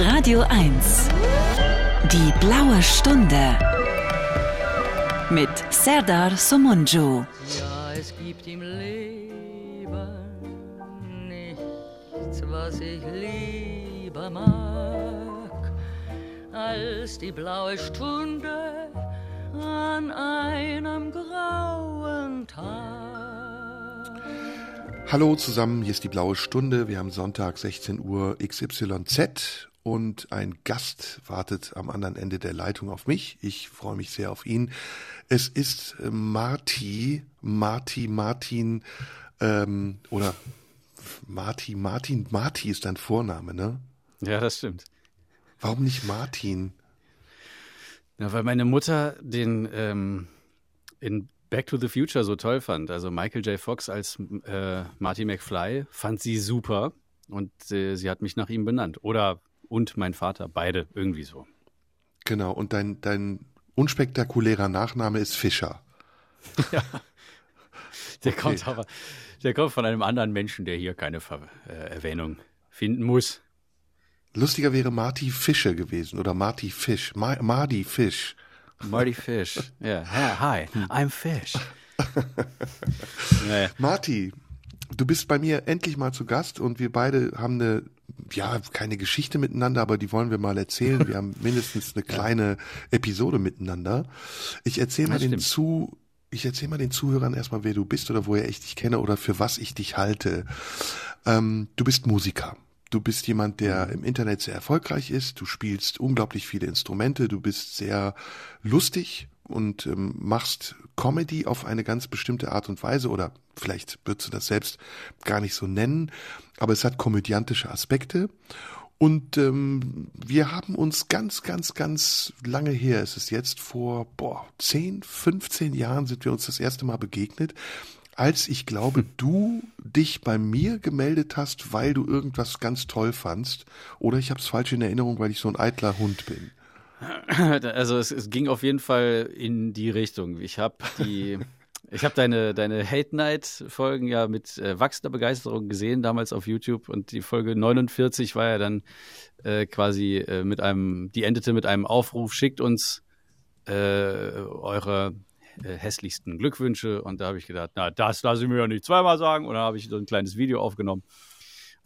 Radio 1. Die blaue Stunde. Mit Serdar Somunju. Ja, es gibt im Leben nichts, was ich lieber mag, als die blaue Stunde an einem grauen Tag. Hallo zusammen, hier ist die blaue Stunde. Wir haben Sonntag 16 Uhr XYZ und ein Gast wartet am anderen Ende der Leitung auf mich. Ich freue mich sehr auf ihn. Es ist äh, Marti, Marti, Martin ähm, oder Marti, Martin, Marti ist dein Vorname, ne? Ja, das stimmt. Warum nicht Martin? Ja, weil meine Mutter den ähm, in Back to the Future so toll fand. Also Michael J. Fox als äh, Marty McFly fand sie super und äh, sie hat mich nach ihm benannt. Oder und mein Vater, beide irgendwie so. Genau, und dein, dein unspektakulärer Nachname ist Fischer. ja. Der okay. kommt aber, der kommt von einem anderen Menschen, der hier keine Ver äh, Erwähnung finden muss. Lustiger wäre Marty Fischer gewesen oder Marty Fish, Ma Marty Fish. Marty Fish. Ja, yeah. hi, I'm Fish. naja. Marty, du bist bei mir endlich mal zu Gast und wir beide haben eine, ja, keine Geschichte miteinander, aber die wollen wir mal erzählen. Wir haben mindestens eine kleine Episode miteinander. Ich erzähle mal den zu, ich erzähle mal den Zuhörern erstmal, wer du bist oder woher ich dich kenne oder für was ich dich halte. Ähm, du bist Musiker. Du bist jemand, der im Internet sehr erfolgreich ist. Du spielst unglaublich viele Instrumente. Du bist sehr lustig und ähm, machst Comedy auf eine ganz bestimmte Art und Weise oder vielleicht würdest du das selbst gar nicht so nennen, aber es hat komödiantische Aspekte. Und ähm, wir haben uns ganz, ganz, ganz lange her, es ist jetzt vor boah, 10, 15 Jahren sind wir uns das erste Mal begegnet als ich glaube, du dich bei mir gemeldet hast, weil du irgendwas ganz toll fandst. Oder ich habe es falsch in Erinnerung, weil ich so ein eitler Hund bin. Also es, es ging auf jeden Fall in die Richtung. Ich habe die, ich habe deine deine Hate Night Folgen ja mit äh, wachsender Begeisterung gesehen damals auf YouTube und die Folge 49 war ja dann äh, quasi äh, mit einem, die endete mit einem Aufruf: Schickt uns äh, eure äh, hässlichsten Glückwünsche. Und da habe ich gedacht, na, das lasse ich mir ja nicht zweimal sagen. Und dann habe ich so ein kleines Video aufgenommen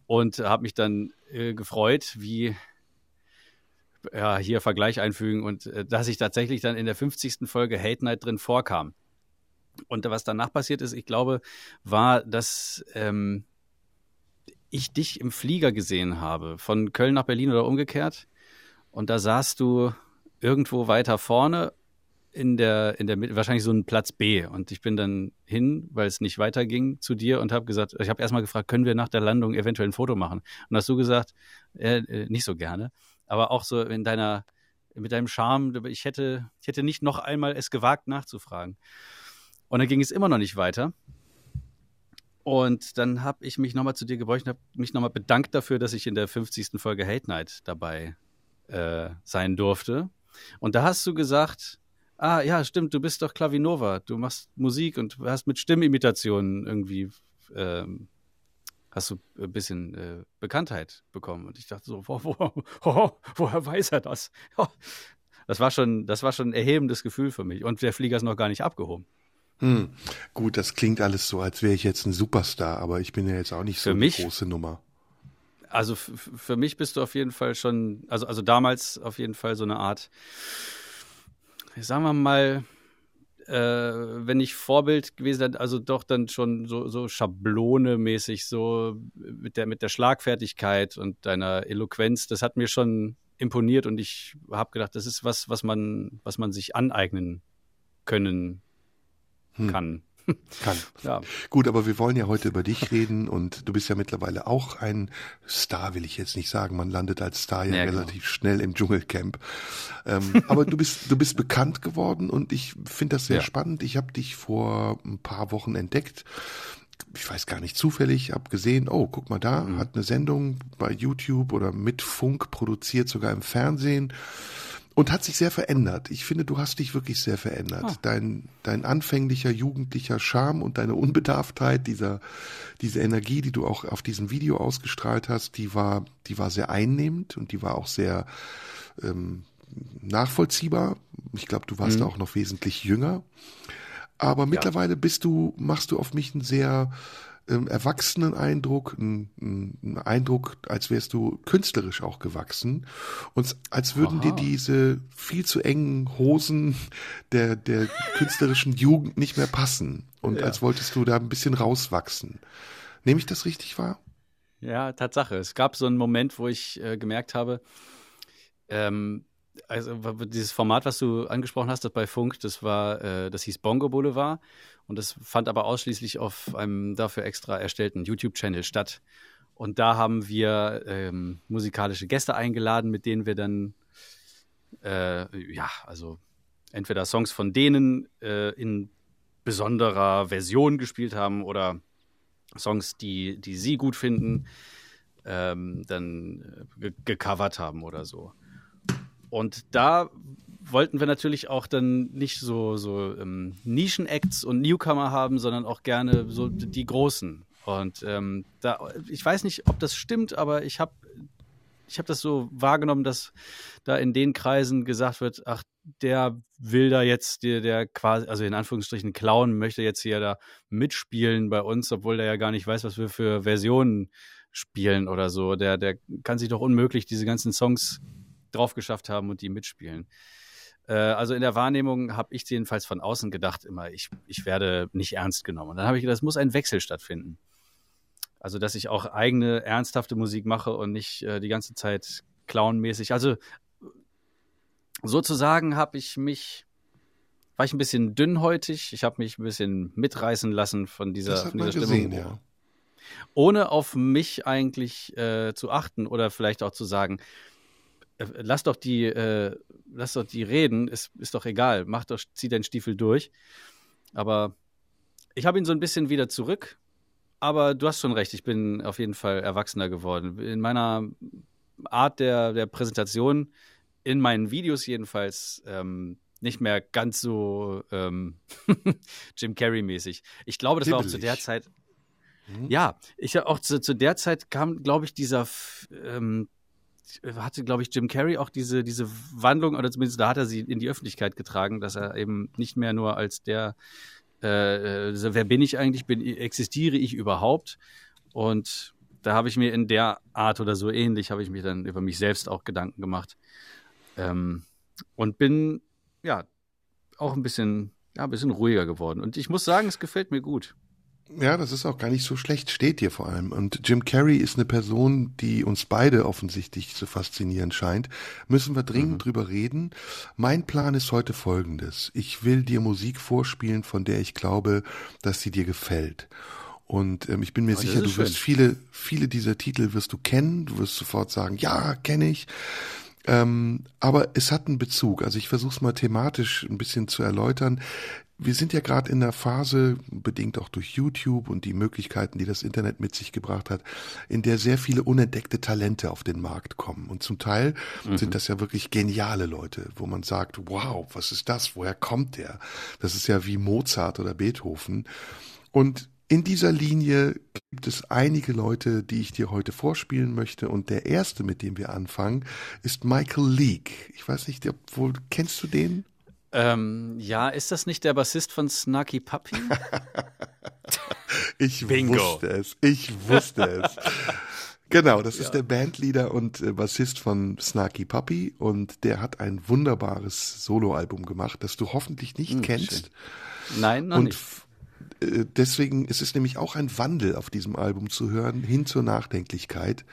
und habe mich dann äh, gefreut, wie ja, hier Vergleich einfügen und dass ich tatsächlich dann in der 50. Folge Hate Night drin vorkam. Und was danach passiert ist, ich glaube, war, dass ähm, ich dich im Flieger gesehen habe, von Köln nach Berlin oder umgekehrt. Und da saßt du irgendwo weiter vorne in der, in der Mitte, wahrscheinlich so ein Platz B. Und ich bin dann hin, weil es nicht weiterging, zu dir und habe gesagt, ich habe erstmal gefragt, können wir nach der Landung eventuell ein Foto machen? Und hast du gesagt, äh, äh, nicht so gerne, aber auch so in deiner, mit deinem Charme, ich hätte, ich hätte nicht noch einmal es gewagt nachzufragen. Und dann ging es immer noch nicht weiter. Und dann habe ich mich nochmal zu dir gebeugt und habe mich nochmal bedankt dafür, dass ich in der 50. Folge Hate Night dabei äh, sein durfte. Und da hast du gesagt, ah, ja, stimmt, du bist doch Klavinova, du machst Musik und hast mit Stimmimitationen irgendwie, ähm, hast du ein bisschen äh, Bekanntheit bekommen. Und ich dachte so, wo, wo, wo, woher weiß er das? Das war schon, das war schon ein erhebendes Gefühl für mich. Und der Flieger ist noch gar nicht abgehoben. Hm. Gut, das klingt alles so, als wäre ich jetzt ein Superstar, aber ich bin ja jetzt auch nicht so für mich, eine große Nummer. Also für mich bist du auf jeden Fall schon, also, also damals auf jeden Fall so eine Art sagen wir mal, äh, wenn ich Vorbild gewesen also doch dann schon so, so schablonemäßig, so mit der, mit der Schlagfertigkeit und deiner Eloquenz, das hat mir schon imponiert und ich habe gedacht, das ist was, was man, was man sich aneignen können hm. kann. Kann. Ja. Gut, aber wir wollen ja heute über dich reden und du bist ja mittlerweile auch ein Star, will ich jetzt nicht sagen. Man landet als Star ja, ja genau. relativ genau. schnell im Dschungelcamp. Ähm, aber du bist, du bist bekannt geworden und ich finde das sehr ja. spannend. Ich habe dich vor ein paar Wochen entdeckt. Ich weiß gar nicht zufällig, habe gesehen, oh, guck mal da, mhm. hat eine Sendung bei YouTube oder mit Funk produziert, sogar im Fernsehen und hat sich sehr verändert. Ich finde, du hast dich wirklich sehr verändert. Ah. Dein, dein anfänglicher jugendlicher Charme und deine Unbedarftheit, dieser, diese Energie, die du auch auf diesem Video ausgestrahlt hast, die war, die war sehr einnehmend und die war auch sehr ähm, nachvollziehbar. Ich glaube, du warst mhm. da auch noch wesentlich jünger. Aber mittlerweile bist du, machst du auf mich einen sehr ähm, erwachsenen Eindruck, einen, Eindruck, als wärst du künstlerisch auch gewachsen und als würden Aha. dir diese viel zu engen Hosen der, der künstlerischen Jugend nicht mehr passen und ja. als wolltest du da ein bisschen rauswachsen. Nehme ich das richtig wahr? Ja, Tatsache. Es gab so einen Moment, wo ich äh, gemerkt habe, ähm, also dieses Format, was du angesprochen hast, das bei Funk, das war, äh, das hieß Bongo Boulevard und das fand aber ausschließlich auf einem dafür extra erstellten YouTube-Channel statt. Und da haben wir ähm, musikalische Gäste eingeladen, mit denen wir dann, äh, ja, also entweder Songs von denen äh, in besonderer Version gespielt haben oder Songs, die, die sie gut finden, ähm, dann äh, gecovert haben oder so. Und da wollten wir natürlich auch dann nicht so, so ähm, Nischen-Acts und Newcomer haben, sondern auch gerne so die Großen. Und ähm, da, ich weiß nicht, ob das stimmt, aber ich habe ich hab das so wahrgenommen, dass da in den Kreisen gesagt wird, ach, der will da jetzt, der, der quasi, also in Anführungsstrichen Clown möchte jetzt hier da mitspielen bei uns, obwohl der ja gar nicht weiß, was wir für Versionen spielen oder so. Der, der kann sich doch unmöglich diese ganzen Songs drauf geschafft haben und die mitspielen. Äh, also in der Wahrnehmung habe ich jedenfalls von außen gedacht, immer, ich, ich werde nicht ernst genommen. Und dann habe ich gedacht, es muss ein Wechsel stattfinden. Also, dass ich auch eigene, ernsthafte Musik mache und nicht äh, die ganze Zeit clownmäßig. Also, sozusagen habe ich mich, war ich ein bisschen dünnhäutig. Ich habe mich ein bisschen mitreißen lassen von dieser, von dieser Stimmung. Gesehen, ja. Ohne auf mich eigentlich äh, zu achten oder vielleicht auch zu sagen, lass doch die, äh, lass doch die reden, ist, ist doch egal, mach doch, zieh deinen Stiefel durch. Aber ich habe ihn so ein bisschen wieder zurück. Aber du hast schon recht, ich bin auf jeden Fall erwachsener geworden. In meiner Art der, der Präsentation, in meinen Videos jedenfalls, ähm, nicht mehr ganz so ähm, Jim Carrey-mäßig. Ich glaube, das Hibbelig. war auch zu der Zeit. Mhm. Ja, ich auch zu, zu der Zeit kam, glaube ich, dieser ähm, hatte, glaube ich, Jim Carrey auch diese, diese Wandlung, oder zumindest da hat er sie in die Öffentlichkeit getragen, dass er eben nicht mehr nur als der, äh, äh wer bin ich eigentlich, bin, existiere ich überhaupt? Und da habe ich mir in der Art oder so ähnlich, habe ich mir dann über mich selbst auch Gedanken gemacht. Ähm, und bin, ja, auch ein bisschen, ja, ein bisschen ruhiger geworden. Und ich muss sagen, es gefällt mir gut. Ja, das ist auch gar nicht so schlecht, steht dir vor allem. Und Jim Carrey ist eine Person, die uns beide offensichtlich zu faszinieren scheint. Müssen wir dringend mhm. drüber reden. Mein Plan ist heute folgendes. Ich will dir Musik vorspielen, von der ich glaube, dass sie dir gefällt. Und ähm, ich bin mir oh, sicher, du wirst schön. viele, viele dieser Titel wirst du kennen. Du wirst sofort sagen, ja, kenne ich. Ähm, aber es hat einen Bezug. Also ich versuche es mal thematisch ein bisschen zu erläutern wir sind ja gerade in der Phase, bedingt auch durch YouTube und die Möglichkeiten, die das Internet mit sich gebracht hat, in der sehr viele unentdeckte Talente auf den Markt kommen. Und zum Teil mhm. sind das ja wirklich geniale Leute, wo man sagt, wow, was ist das? Woher kommt der? Das ist ja wie Mozart oder Beethoven. Und in dieser Linie gibt es einige Leute, die ich dir heute vorspielen möchte. Und der erste, mit dem wir anfangen, ist Michael Leake. Ich weiß nicht, obwohl, kennst du den? Ähm, ja, ist das nicht der Bassist von Snarky Puppy? ich Bingo. wusste es. Ich wusste es. Genau, das ja. ist der Bandleader und äh, Bassist von Snarky Puppy und der hat ein wunderbares Soloalbum gemacht, das du hoffentlich nicht hm, kennst. Schön. Nein, noch und nicht. Deswegen ist es nämlich auch ein Wandel auf diesem Album zu hören, hin zur Nachdenklichkeit.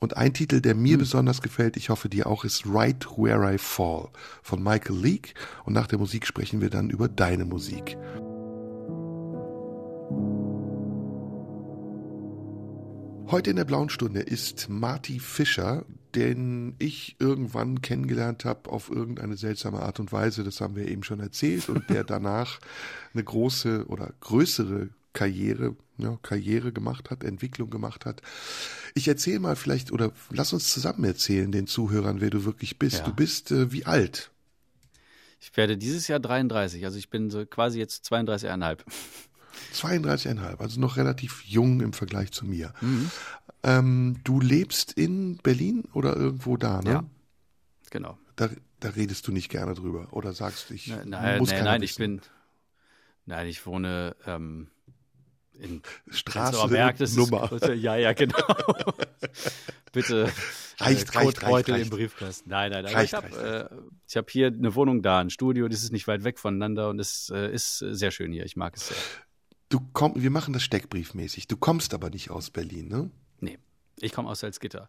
Und ein Titel, der mir mhm. besonders gefällt, ich hoffe dir auch, ist Right Where I Fall von Michael Leake. Und nach der Musik sprechen wir dann über deine Musik. Heute in der blauen Stunde ist Marty Fischer, den ich irgendwann kennengelernt habe auf irgendeine seltsame Art und Weise, das haben wir eben schon erzählt, und der danach eine große oder größere Karriere, ja, Karriere gemacht hat, Entwicklung gemacht hat. Ich erzähle mal vielleicht, oder lass uns zusammen erzählen, den Zuhörern, wer du wirklich bist. Ja. Du bist äh, wie alt? Ich werde dieses Jahr 33, also ich bin so quasi jetzt 32,5. 32,5, also noch relativ jung im Vergleich zu mir. Mhm. Ähm, du lebst in Berlin oder irgendwo da, ne? Ja. Genau. Da, da redest du nicht gerne drüber oder sagst ich Nein, nein, muss nein, nein ich bin, nein, ich wohne ähm, in Straße Berg, das Nummer. ist ja, ja, genau. Bitte Reicht, äh, reicht, Kotbeutel reicht, im Briefkasten. Nein, nein, aber Reicht, ich habe reicht, äh, hab hier eine Wohnung da, ein Studio, das ist nicht weit weg voneinander und es äh, ist sehr schön hier. Ich mag es sehr. Du komm, wir machen das steckbriefmäßig. Du kommst aber nicht aus Berlin, ne? Nee, ich komme aus Salzgitter.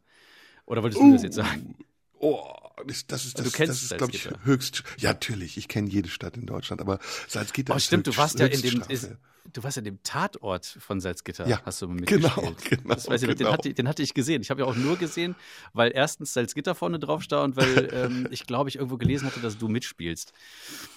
Oder wolltest du das jetzt sagen? Oh, das, das ist Du das, kennst das ist glaube ich höchst. Ja, natürlich. Ich kenne jede Stadt in Deutschland, aber Salzgitter Oh, ist stimmt, du warst ja in dem, ist, du warst ja dem Tatort von Salzgitter, Ja, hast du mal genau, mitgespielt. genau, Das weiß ich, genau. den, hatte, den hatte ich gesehen. Ich habe ja auch nur gesehen, weil erstens Salzgitter vorne drauf stand und weil ähm, ich glaube, ich irgendwo gelesen hatte, dass du mitspielst.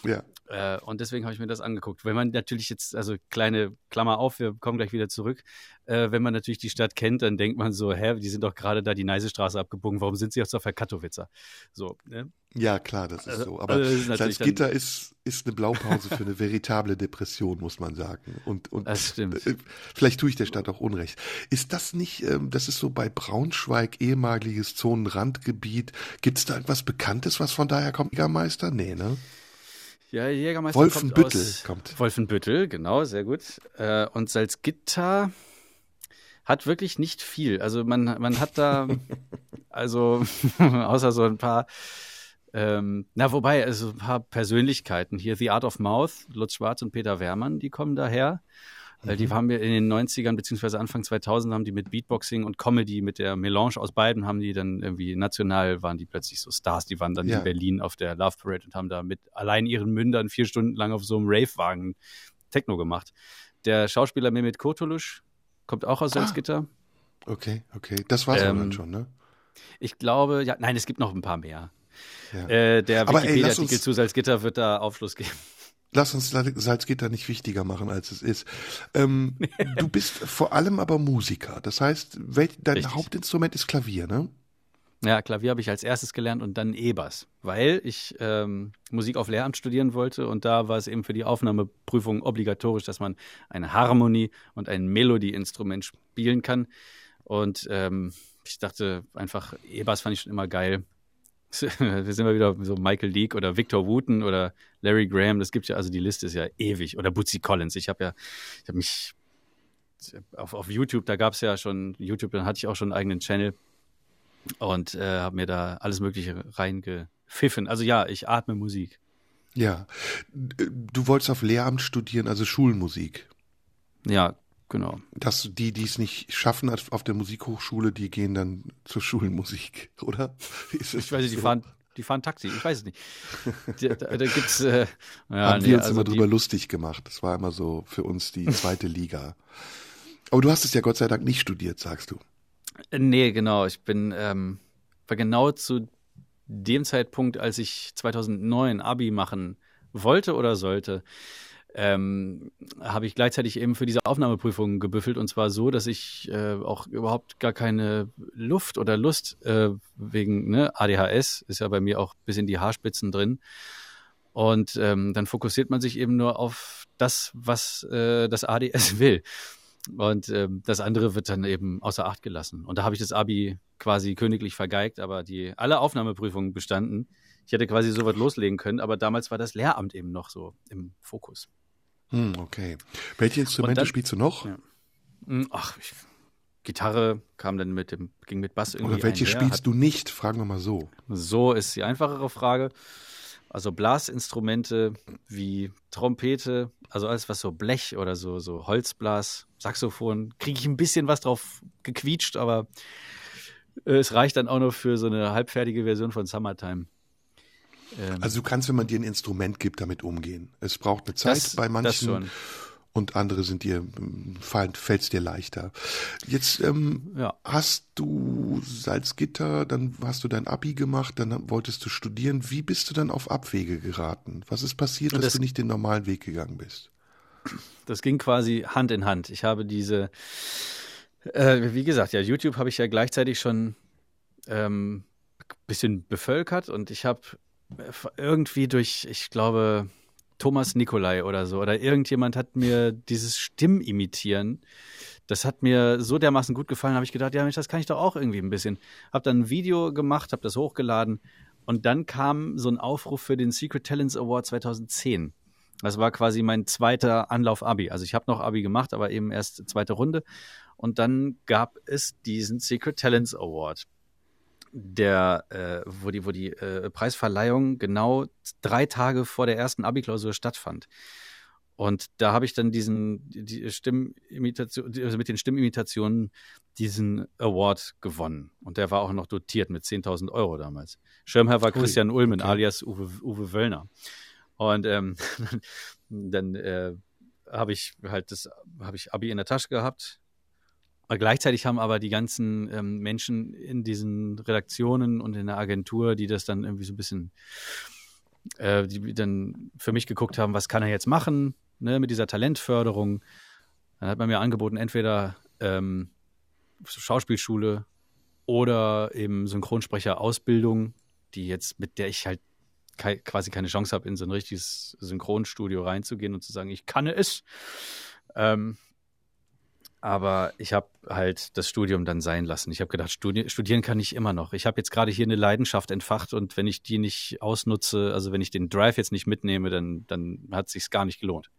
Ja. Äh, und deswegen habe ich mir das angeguckt. Wenn man natürlich jetzt, also kleine Klammer auf, wir kommen gleich wieder zurück. Äh, wenn man natürlich die Stadt kennt, dann denkt man so, hä, die sind doch gerade da die Neisestraße abgebogen, warum sind sie jetzt auf der Katowicer? So, ne? Ja, klar, das ist Also- so. Aber also Salzgitter ist, ist eine Blaupause für eine veritable Depression, muss man sagen. Und, und Das stimmt. äh, vielleicht tue ich der Stadt auch Unrecht. Ist das nicht, ähm, das ist so bei Braunschweig, ehemaliges Zonenrandgebiet. Gibt es da etwas Bekanntes, was von daher kommt? Jägermeister? Nee, ne? Ja, Jägermeister Wolfenbüttel kommt, aus, kommt. Wolfenbüttel, genau, sehr gut. Äh, und Salzgitter hat wirklich nicht viel. Also man, man hat da, also außer so ein paar, ähm, na wobei, also ein paar Persönlichkeiten hier, The Art of Mouth, Lutz Schwarz und Peter Wehrmann, die kommen daher. Äh, Die haben wir in den 90ern beziehungsweise Anfang 2000 haben die mit Beatboxing und Comedy, mit der Melange aus beiden, haben die dann irgendwie national, waren die plötzlich so Stars. Die waren dann Ja. in Berlin auf der Love Parade und haben da mit allein ihren Mündern vier Stunden lang auf so einem Rave-Wagen Techno gemacht. Der Schauspieler Mehmet Kurtulusch kommt auch aus Ah. Salzgitter. Okay, okay. Das war's Ähm, dann schon, ne? Ich glaube, ja, nein, es gibt noch ein paar mehr. Ja. Äh, der Wikipedia-Artikel zu Salzgitter wird da Aufschluss geben. Lass uns Sal- Salzgitter nicht wichtiger machen, als es ist. Ähm, du bist vor allem aber Musiker. Das heißt, welch, dein Richtig. Hauptinstrument ist Klavier, ne? Ja, Klavier habe ich als erstes gelernt und dann E-Bass, weil ich ähm, Musik auf Lehramt studieren wollte und da war es eben für die Aufnahmeprüfung obligatorisch, dass man eine Harmonie und ein Melodieinstrument spielen kann. Und ähm, ich dachte einfach, E-Bass fand ich schon immer geil. Wir sind mal wieder so Michael Leake oder Victor Wooten oder Larry Graham. Das gibt ja, also die Liste ist ja ewig. Oder Bootsy Collins. Ich habe ja, ich habe mich auf, auf YouTube, da gab es ja schon YouTube, dann hatte ich auch schon einen eigenen Channel und äh, habe mir da alles Mögliche reingepfiffen. Also ja, ich atme Musik. Ja. Du wolltest auf Lehramt studieren, also Schulmusik. Ja, genau. Das, die, die es nicht schaffen auf der Musikhochschule, die gehen dann zur Schulmusik, oder? Ich weiß nicht, die so? fahren, die fahren Taxi, ich weiß es nicht. Da, da, da gibt's äh, ja, haben nee, wir uns also immer die- drüber lustig gemacht. Das war immer so für uns die zweite Liga. Aber du hast es ja Gott sei Dank nicht studiert, sagst du. Nee, genau. Ich bin ähm, war genau zu dem Zeitpunkt, als ich 2009 Abi machen wollte oder sollte, ähm, habe ich gleichzeitig eben für diese Aufnahmeprüfung gebüffelt und zwar so, dass ich äh, auch überhaupt gar keine Luft oder Lust äh, wegen ne, ADHS ist ja bei mir auch bis in die Haarspitzen drin. Und ähm, dann fokussiert man sich eben nur auf das, was äh, das ADS will. Und ähm, das andere wird dann eben außer Acht gelassen. Und da habe ich das Abi quasi königlich vergeigt, aber die alle Aufnahmeprüfungen bestanden. Ich hätte quasi sowas loslegen können, aber damals war das Lehramt eben noch so im Fokus. Hm, okay. Welche Instrumente dann- spielst du noch? Ja. Hm, Ach, ich, Gitarre kam dann mit dem, ging mit Bass irgendwie. Oder welche einher, spielst hat- du nicht? Fragen wir mal so. So ist die einfachere Frage. Also Blasinstrumente wie Trompete, also alles was so Blech oder so, so Holzblas, Saxophon, kriege ich ein bisschen was drauf gequietscht, aber äh, es reicht dann auch noch für so eine halbfertige Version von Summertime. Ähm, Also du kannst, wenn man dir ein Instrument gibt, damit umgehen. Es braucht eine Zeit Das- bei manchen. Und andere sind dir fällt es dir leichter. Jetzt ähm, Ja. hast du Salzgitter, dann hast du dein Abi gemacht, dann wolltest du studieren. Wie bist du dann auf Abwege geraten? Was ist passiert, dass Das- du nicht den normalen Weg gegangen bist? das ging quasi Hand in Hand. Ich habe diese, äh, wie gesagt, ja, YouTube habe ich ja gleichzeitig schon ähm, bisschen bevölkert und ich habe irgendwie durch, ich glaube, Thomas Nikolai oder so, oder irgendjemand hat mir dieses Stimmimitieren, das hat mir so dermaßen gut gefallen, habe ich gedacht, ja Mensch, das kann ich doch auch irgendwie ein bisschen. Habe dann ein Video gemacht, habe das hochgeladen und dann kam so ein Aufruf für den Secret Talents Award 2010. Das war quasi mein zweiter Anlauf Abi. Also ich habe noch Abi gemacht, aber eben erst zweite Runde. Und dann gab es diesen Secret Talents Award der, äh, wo die, wo die äh, Preisverleihung genau drei Tage vor der ersten Abi-Klausur stattfand. Und da habe ich dann diesen, die Stimmimitation, also mit den Stimmimitationen diesen Award gewonnen. Und der war auch noch dotiert mit 10.000 Euro damals. Schirmherr war Christian Ui, Ulmen, okay. alias Uwe, Uwe Wöllner. Und ähm, dann äh, habe ich halt das, habe ich Abi in der Tasche gehabt, Gleichzeitig haben aber die ganzen ähm, Menschen in diesen Redaktionen und in der Agentur, die das dann irgendwie so ein bisschen, äh, die dann für mich geguckt haben, was kann er jetzt machen ne, mit dieser Talentförderung. Dann hat man mir angeboten, entweder ähm, Schauspielschule oder eben Synchronsprecherausbildung, die jetzt, mit der ich halt ke quasi keine Chance habe, in so ein richtiges Synchronstudio reinzugehen und zu sagen, ich kann es. Ähm, aber ich habe halt das Studium dann sein lassen. Ich habe gedacht, studi studieren kann ich immer noch. Ich habe jetzt gerade hier eine Leidenschaft entfacht und wenn ich die nicht ausnutze, also wenn ich den Drive jetzt nicht mitnehme, dann, dann hat es sich gar nicht gelohnt.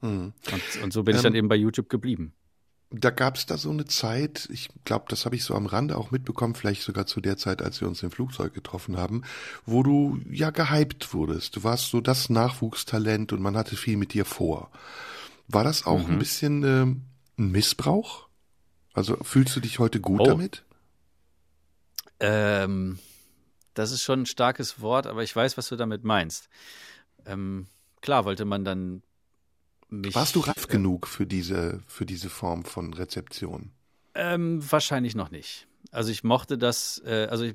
Hm. Und, und, so bin ähm, ich dann ähm, eben bei YouTube geblieben. Da gab es da so eine Zeit, ich glaube, das habe ich so am Rande auch mitbekommen, vielleicht sogar zu der Zeit, als wir uns im Flugzeug getroffen haben, wo du ja gehypt wurdest. Du warst so das Nachwuchstalent und man hatte viel mit dir vor. War das auch mhm. ein bisschen äh, ein Missbrauch? Also fühlst du dich heute gut oh. damit? Ähm, das ist schon ein starkes Wort, aber ich weiß, was du damit meinst. Ähm, klar wollte man dann mich. Warst du reif äh, genug für diese, für diese Form von Rezeption? Ähm, wahrscheinlich noch nicht. Also ich mochte das, äh, also ich,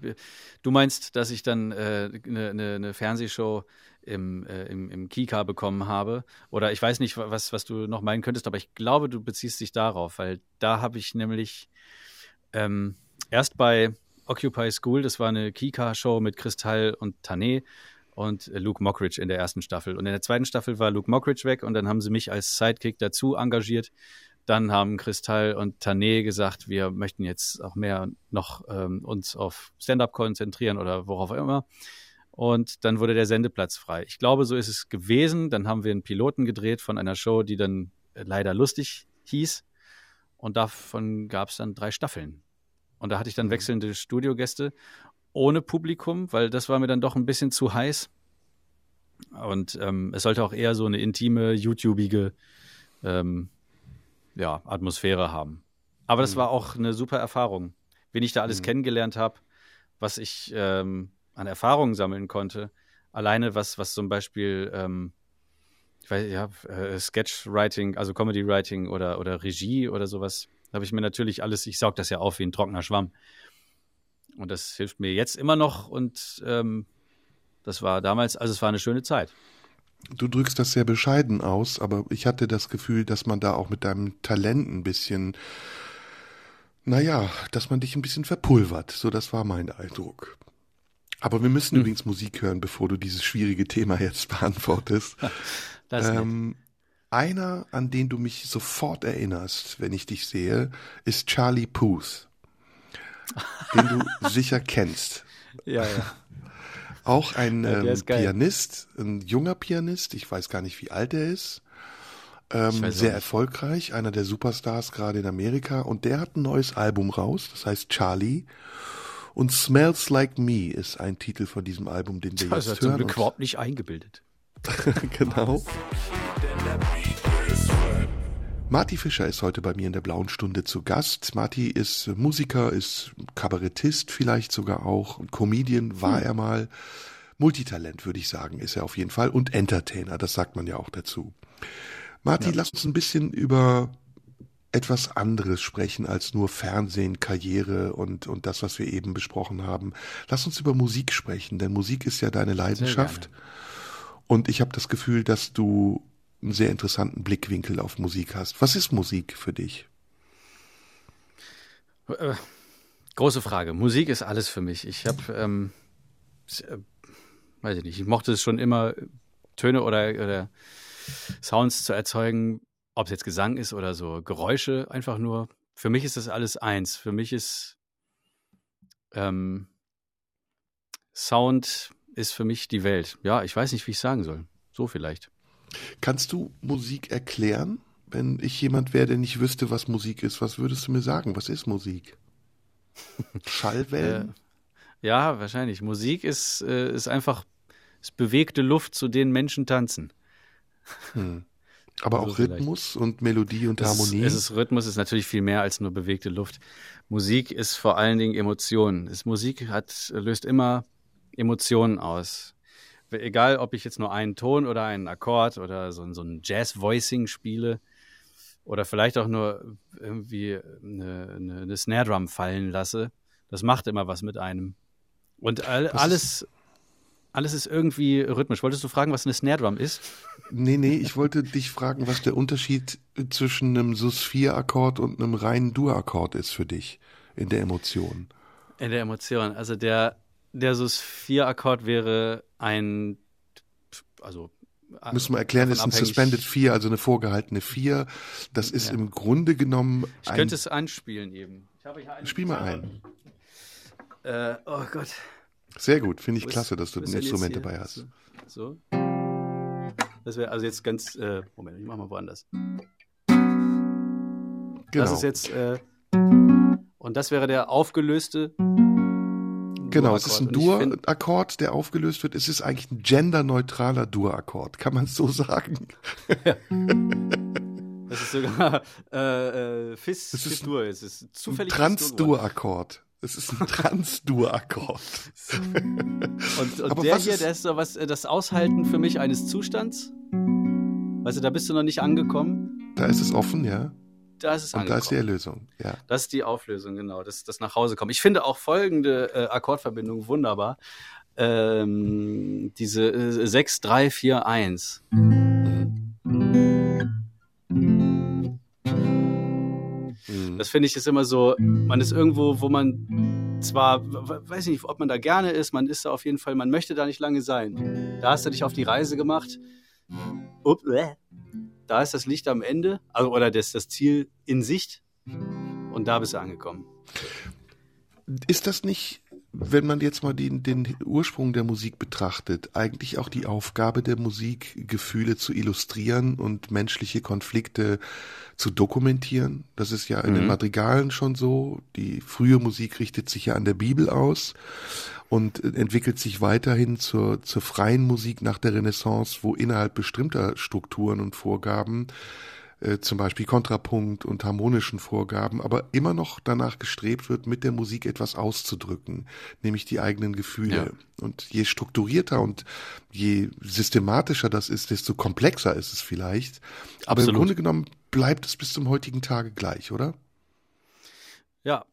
du meinst, dass ich dann eine äh, ne, ne, ne Fernsehshow im, äh, im, im Kika bekommen habe. Oder ich weiß nicht, was, was du noch meinen könntest, aber ich glaube, du beziehst dich darauf, weil da habe ich nämlich ähm, erst bei Occupy School, das war eine Kika-Show mit Kristall und Tané und Luke Mockridge in der ersten Staffel. Und in der zweiten Staffel war Luke Mockridge weg und dann haben sie mich als Sidekick dazu engagiert. Dann haben Kristall und Tané gesagt, wir möchten jetzt auch mehr noch ähm, uns auf Stand-up konzentrieren oder worauf auch immer und dann wurde der Sendeplatz frei. Ich glaube, so ist es gewesen. Dann haben wir einen Piloten gedreht von einer Show, die dann äh, leider lustig hieß. Und davon gab es dann drei Staffeln. Und da hatte ich dann mhm. wechselnde Studiogäste ohne Publikum, weil das war mir dann doch ein bisschen zu heiß. Und ähm, es sollte auch eher so eine intime, YouTubige ähm, ja, Atmosphäre haben. Aber das mhm. war auch eine super Erfahrung, wen ich da alles mhm. kennengelernt habe, was ich ähm, an Erfahrungen sammeln konnte. Alleine was, was zum Beispiel, ähm, ich weiß, ja, äh, Sketchwriting, also Comedy Writing oder, oder Regie oder sowas, habe ich mir natürlich alles, ich saug das ja auf wie ein trockener Schwamm. Und das hilft mir jetzt immer noch und ähm, das war damals, also es war eine schöne Zeit. Du drückst das sehr bescheiden aus, aber ich hatte das Gefühl, dass man da auch mit deinem Talent ein bisschen, naja, dass man dich ein bisschen verpulvert. So, das war mein Eindruck. Aber wir müssen hm. übrigens Musik hören, bevor du dieses schwierige Thema jetzt beantwortest. das ähm, einer, an den du mich sofort erinnerst, wenn ich dich sehe, ist Charlie Puth, den du sicher kennst. Ja, ja. Auch ein ja, ähm, Pianist, ein junger Pianist, ich weiß gar nicht, wie alt er ist. Ähm, sehr erfolgreich, einer der Superstars gerade in Amerika. Und der hat ein neues Album raus, das heißt Charlie. Und Smells Like Me ist ein Titel von diesem Album, den wir das jetzt hören. Das ist überhaupt nicht eingebildet. genau. Marty Fischer ist heute bei mir in der blauen Stunde zu Gast. Marty ist Musiker, ist Kabarettist vielleicht sogar auch, Comedian war hm. er mal. Multitalent, würde ich sagen, ist er auf jeden Fall. Und Entertainer, das sagt man ja auch dazu. Marty, ja. lass uns ein bisschen über etwas anderes sprechen als nur Fernsehen, Karriere und, und das, was wir eben besprochen haben. Lass uns über Musik sprechen, denn Musik ist ja deine Leidenschaft. Und ich habe das Gefühl, dass du einen sehr interessanten Blickwinkel auf Musik hast. Was ist Musik für dich? Äh, große Frage. Musik ist alles für mich. Ich habe, ähm, äh, weiß ich nicht, ich mochte es schon immer, Töne oder, oder Sounds zu erzeugen, ob es jetzt Gesang ist oder so Geräusche, einfach nur. Für mich ist das alles eins. Für mich ist ähm, Sound ist für mich die Welt. Ja, ich weiß nicht, wie ich sagen soll. So vielleicht. Kannst du Musik erklären? Wenn ich jemand wäre, der nicht wüsste, was Musik ist, was würdest du mir sagen? Was ist Musik? Schallwellen? Äh, ja, wahrscheinlich. Musik ist, äh, ist einfach ist bewegte Luft, zu denen Menschen tanzen. Hm. Aber also auch Rhythmus vielleicht. und Melodie und es Harmonie. Es ist Rhythmus ist natürlich viel mehr als nur bewegte Luft. Musik ist vor allen Dingen Emotionen. Musik hat löst immer Emotionen aus. Egal, ob ich jetzt nur einen Ton oder einen Akkord oder so, so ein Jazz-Voicing spiele oder vielleicht auch nur irgendwie eine, eine, eine Snare Drum fallen lasse, das macht immer was mit einem. Und all, alles, alles ist irgendwie rhythmisch. Wolltest du fragen, was eine Snare Drum ist? Nee, nee, ich wollte dich fragen, was der Unterschied zwischen einem Sus-4-Akkord und einem reinen Dur-Akkord ist für dich in der Emotion. In der Emotion. Also der, der Sus-4-Akkord wäre ein, also Müssen wir erklären, ist ein Suspended 4, also eine vorgehaltene 4. Das ist ja. im Grunde genommen. Ich könnte es anspielen eben. Spiel mal ein. Äh, oh Gott. Sehr gut, finde ich klasse, dass du ein Instrument dabei hast. So. Das wäre also jetzt ganz. Äh, Moment, ich mach mal woanders. Genau. Das ist jetzt. Äh, und das wäre der aufgelöste Genau, es ist ein Dur-Akkord, der aufgelöst wird. Es ist eigentlich ein genderneutraler Dur-Akkord, kann man so sagen. Ja. Das ist sogar äh, äh, Fis, es ist Dur. Es ist zufällig ein Trans-Dur-Akkord. Es ist ein Trans-Dur-Akkord. und, und der hier, der ist so was, äh, das Aushalten für mich eines Zustands. Weißt du, da bist du noch nicht angekommen. Da ist es offen, ja. Da ist Und da ist die Erlösung, ja. Das ist die Auflösung, genau, das, das nach Hause kommen. Ich finde auch folgende äh, Akkordverbindung wunderbar. Ähm, diese äh, 6, 3, 4, 1. Das finde ich ist immer so, man ist irgendwo, wo man zwar, weiß nicht, ob man da gerne ist, man ist da auf jeden Fall, man möchte da nicht lange sein. Da hast du dich auf die Reise gemacht. Upp, äh da ist das Licht am Ende, also oder das, das Ziel in Sicht und da bist du angekommen. Ist das nicht, wenn man jetzt mal den, den Ursprung der Musik betrachtet, eigentlich auch die Aufgabe der Musik, Gefühle zu illustrieren und menschliche Konflikte zu dokumentieren? Das ist ja in mhm. den Madrigalen schon so. Die frühe Musik richtet sich ja an der Bibel aus und entwickelt sich weiterhin zur, zur freien Musik nach der Renaissance, wo innerhalb bestimmter Strukturen und Vorgaben äh, zum Beispiel Kontrapunkt und harmonischen Vorgaben, aber immer noch danach gestrebt wird, mit der Musik etwas auszudrücken, nämlich die eigenen Gefühle. Ja. Und je strukturierter und je systematischer das ist, desto komplexer ist es vielleicht. Aber Absolut. im Grunde genommen bleibt es bis zum heutigen Tage gleich, oder? Ja,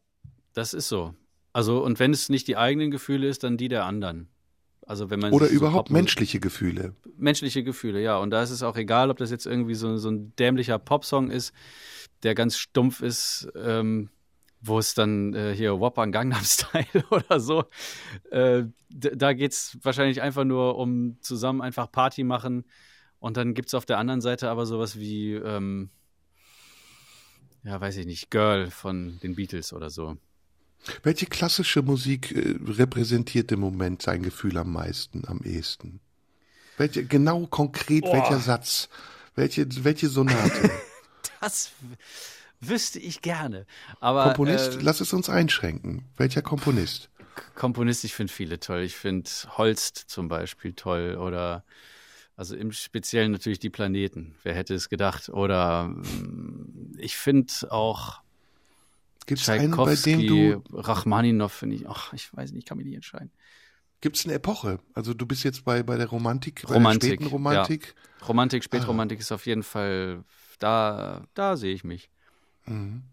das ist so. Also, und wenn es nicht die eigenen Gefühle ist, dann die der anderen. Also wenn man Oder überhaupt so menschliche Gefühle. Menschliche Gefühle, ja. Und da ist es auch egal, ob das jetzt irgendwie so, so ein dämlicher Popsong ist, der ganz stumpf ist, ähm, wo es dann äh, hier Whopper Gangnam Style oder so. Äh, da geht es wahrscheinlich einfach nur um zusammen einfach Party machen. Und dann gibt es auf der anderen Seite aber sowas wie, ähm, ja, weiß ich nicht, Girl von den Beatles oder so. Welche klassische Musik äh, repräsentiert im Moment sein Gefühl am meisten, am ehesten? Welche, genau konkret, oh. welcher Satz? Welche, welche Sonate? das wüsste ich gerne. Aber, Komponist, äh, lass es uns einschränken. Welcher Komponist? Komponist, ich finde viele toll. Ich finde Holst zum Beispiel toll oder also im Speziellen natürlich die Planeten. Wer hätte es gedacht? Oder mm, ich finde auch Gibt es einen, bei dem du. Rachmaninov finde ich, ach, ich weiß nicht, ich kann mich nicht entscheiden. Gibt es eine Epoche? Also du bist jetzt bei, bei der Romantik, bei Romantik, der späten Romantik. Ja. Romantik, Spätromantik ah. ist auf jeden Fall, da, da sehe ich mich. Mhm.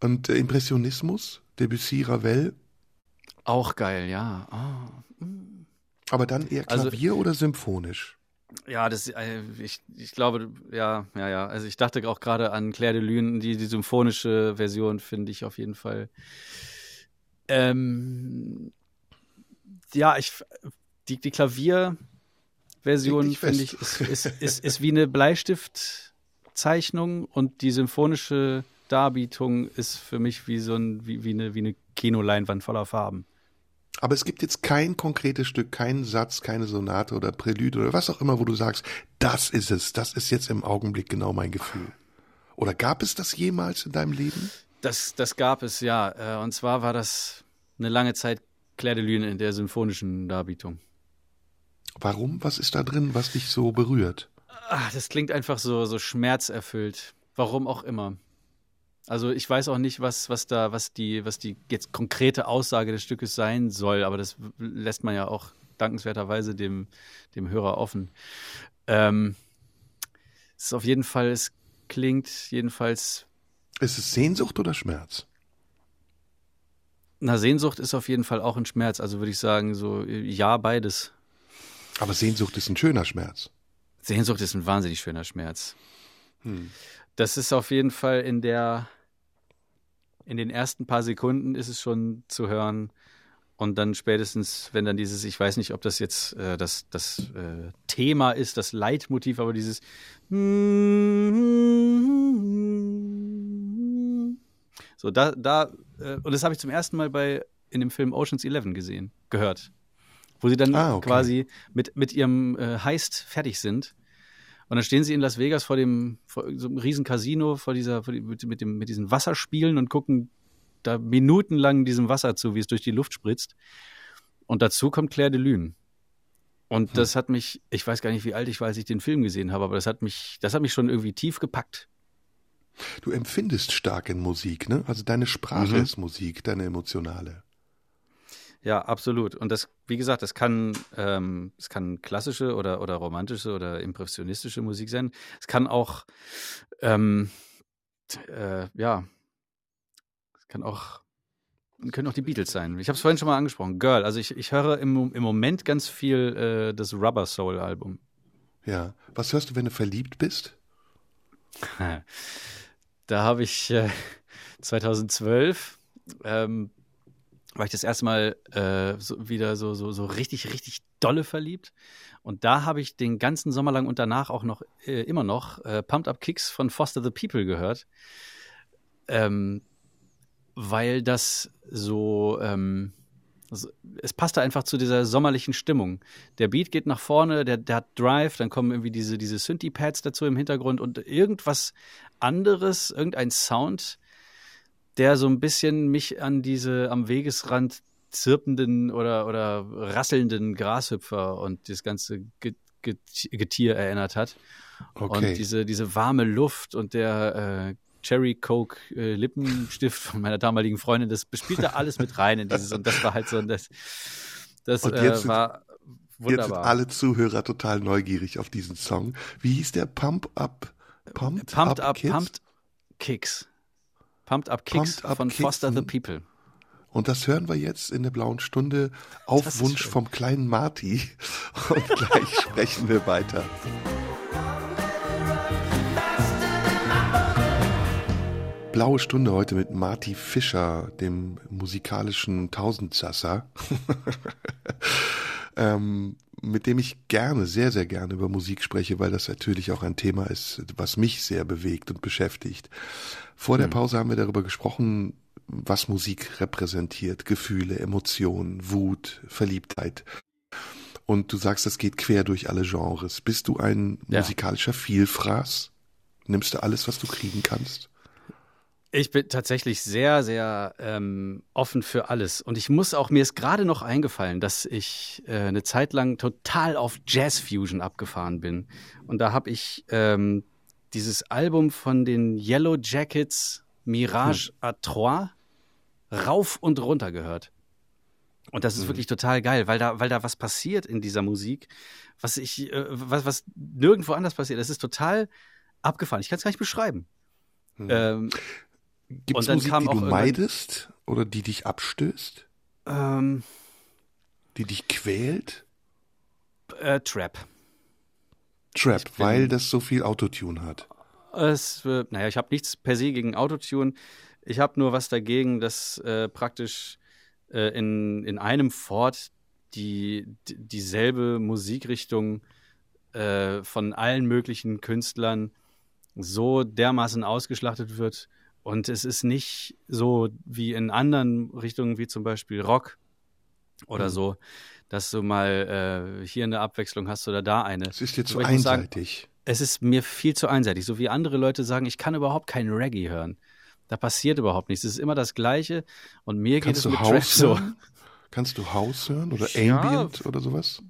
Und äh, Impressionismus, Debussy, Ravel? Auch geil, ja. Oh. Aber dann eher also Klavier also, oder symphonisch? Ja, das, äh, ich, ich glaube, ja, ja, ja. Also ich dachte auch gerade an Claire de Lune, die, die symphonische Version finde ich auf jeden Fall. Ähm, ja, ich, die, die Klavierversion finde ich, ist, ist, ist, ist wie eine Bleistiftzeichnung und die symphonische Darbietung ist für mich wie so ein, wie, wie eine, wie eine Kinoleinwand voller Farben. Aber es gibt jetzt kein konkretes Stück, keinen Satz, keine Sonate oder Prälude oder was auch immer, wo du sagst, das ist es, das ist jetzt im Augenblick genau mein Gefühl. Oder gab es das jemals in deinem Leben? Das, das gab es, ja. Äh, und zwar war das eine lange Zeit Claire de Lune in der symphonischen Darbietung. Warum? Was ist da drin, was dich so berührt? Ach, das klingt einfach so, so schmerzerfüllt. Warum auch immer. Also ich weiß auch nicht, was, was da, was die, was die jetzt konkrete Aussage des Stückes sein soll, aber das lässt man ja auch dankenswerterweise dem, dem Hörer offen. Ähm, es ist auf jeden Fall, es klingt jedenfalls. Ist es Sehnsucht oder Schmerz? Na, Sehnsucht ist auf jeden Fall auch ein Schmerz. Also würde ich sagen, so ja, beides. Aber Sehnsucht ist ein schöner Schmerz. Sehnsucht ist ein wahnsinnig schöner Schmerz. Hm. Das ist auf jeden Fall in der, in den ersten paar Sekunden ist es schon zu hören. Und dann spätestens, wenn dann dieses, ich weiß nicht, ob das jetzt äh, das, das äh, Thema ist, das Leitmotiv, aber dieses so da, da, äh, und das habe ich zum ersten Mal bei in dem Film Oceans 11 gesehen, gehört. Wo sie dann ah, okay. quasi mit, mit ihrem äh, Heist fertig sind und dann stehen sie in Las Vegas vor dem, vor so einem riesen Casino, vor dieser, vor die, mit, dem, mit diesen Wasserspielen und gucken da minutenlang diesem Wasser zu, wie es durch die Luft spritzt. Und dazu kommt Claire de Lune. Und hm. das hat mich, ich weiß gar nicht, wie alt ich war, als ich den Film gesehen habe, aber das hat mich, das hat mich schon irgendwie tief gepackt. Du empfindest stark in Musik, ne? Also deine Sprache mhm. ist Musik, deine emotionale. Ja, absolut. Und das, wie gesagt, das kann, ähm, es kann klassische oder, oder romantische oder impressionistische Musik sein. Es kann auch, ähm, äh, ja, es kann auch, können auch die Beatles sein. Ich habe es vorhin schon mal angesprochen. Girl. Also ich, ich höre im, im Moment ganz viel äh, das Rubber Soul Album. Ja. Was hörst du, wenn du verliebt bist? da habe ich äh, 2012 ähm, war ich das erste Mal äh, so, wieder so, so, so richtig, richtig dolle verliebt. Und da habe ich den ganzen Sommer lang und danach auch noch äh, immer noch äh, Pumped Up Kicks von Foster the People gehört. Ähm, weil das so, ähm, also es passte einfach zu dieser sommerlichen Stimmung. Der Beat geht nach vorne, der, der hat Drive, dann kommen irgendwie diese, diese Synthie-Pads dazu im Hintergrund und irgendwas anderes, irgendein Sound, der so ein bisschen mich an diese am Wegesrand zirpenden oder, oder rasselnden Grashüpfer und das ganze Getier erinnert hat. Okay. Und diese, diese warme Luft und der äh, Cherry Coke äh, Lippenstift von meiner damaligen Freundin, das bespielte alles mit rein in dieses und das war halt so das, das und jetzt äh, war wunderbar. Jetzt sind alle Zuhörer total neugierig auf diesen Song. Wie hieß der Pump Up? Pumped, Pumped Up, Up Pumped Kicks. Pumped Up Kicks Pumped von Kicks. Foster the People. Und das hören wir jetzt in der blauen Stunde auf Wunsch vom kleinen Marty. Und gleich sprechen wir weiter. Blaue Stunde heute mit Marty Fischer, dem musikalischen Tausendsasser, ähm, mit dem ich gerne, sehr, sehr gerne über Musik spreche, weil das natürlich auch ein Thema ist, was mich sehr bewegt und beschäftigt. Vor der hm. Pause haben wir darüber gesprochen, was Musik repräsentiert, Gefühle, Emotionen, Wut, Verliebtheit. Und du sagst, das geht quer durch alle Genres. Bist du ein ja. musikalischer Vielfraß? Nimmst du alles, was du kriegen kannst? Ich bin tatsächlich sehr, sehr ähm, offen für alles. Und ich muss auch, mir ist gerade noch eingefallen, dass ich äh, eine Zeit lang total auf Jazz Fusion abgefahren bin. Und da habe ich ähm, dieses Album von den Yellow Jackets Mirage hm. à Trois rauf und runter gehört. Und das ist mhm. wirklich total geil, weil da, weil da was passiert in dieser Musik, was ich, äh, was, was nirgendwo anders passiert. Das ist total abgefahren. Ich kann es gar nicht beschreiben. Mhm. Ähm, Gibt es Musik, die du meidest oder die dich abstößt? Ähm, die dich quält? Äh, Trap. Trap, weil das so viel Autotune hat. Es, äh, naja, ich habe nichts per se gegen Autotune. Ich habe nur was dagegen, dass äh, praktisch äh, in, in einem Fort die, die dieselbe Musikrichtung äh, von allen möglichen Künstlern so dermaßen ausgeschlachtet wird. Und es ist nicht so wie in anderen Richtungen, wie zum Beispiel Rock oder mhm. so, dass du mal äh, hier eine Abwechslung hast oder da eine. Es ist dir zu einseitig. Sagen, es ist mir viel zu einseitig. So wie andere Leute sagen, ich kann überhaupt keinen Reggae hören. Da passiert überhaupt nichts. Es ist immer das Gleiche. Und mir Kannst geht es mit Trap so. Kannst du House hören oder ja, Ambient oder sowas?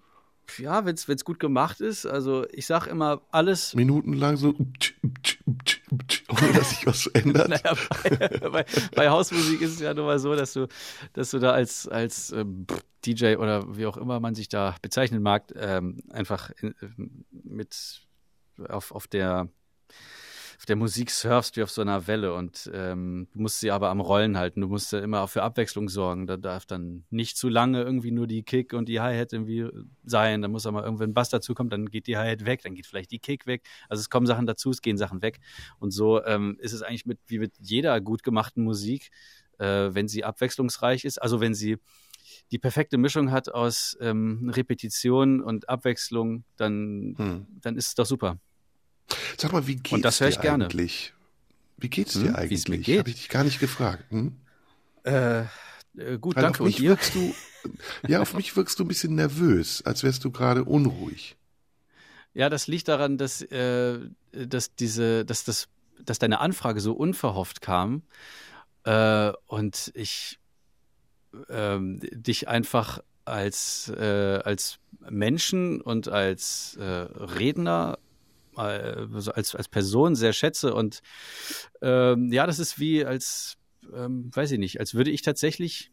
Ja, wenn es gut gemacht ist. Also ich sag immer alles. Minutenlang so, ohne dass sich was ändert. naja, bei, bei, bei, Hausmusik ist es ja nun mal so, dass du, dass du da als, als ähm, DJ oder wie auch immer man sich da bezeichnen mag, ähm, einfach in, mit auf, auf der auf der Musik surfst wie auf so einer Welle und ähm, du musst sie aber am Rollen halten. Du musst ja immer auch für Abwechslung sorgen. Da darf dann nicht zu lange irgendwie nur die Kick und die Hi-Hat irgendwie sein. Da muss aber irgendwann ein Bass dazu kommen, dann geht die Hi-Hat weg, dann geht vielleicht die Kick weg. Also es kommen Sachen dazu, es gehen Sachen weg. Und so ähm, ist es eigentlich mit, wie mit jeder gut gemachten Musik, äh, wenn sie abwechslungsreich ist, also wenn sie die perfekte Mischung hat aus ähm, Repetition und Abwechslung, dann, hm. dann ist es doch super. Sag mal, wie geht's Und das höre ich dir gerne. eigentlich? Wie geht's dir hm, eigentlich? Wie es Habe ich dich gar nicht gefragt. Hm? Äh, äh gut, Weil danke. Auf mich und wirkst du, ja, auf mich wirkst du ein bisschen nervös, als wärst du gerade unruhig. Ja, das liegt daran, dass, äh, dass diese, dass das, dass deine Anfrage so unverhofft kam äh, und ich äh, dich einfach als äh, als Menschen und als äh, Redner als, als Person sehr schätze. Und ähm, ja, das ist wie als, ähm, weiß ich nicht, als würde ich tatsächlich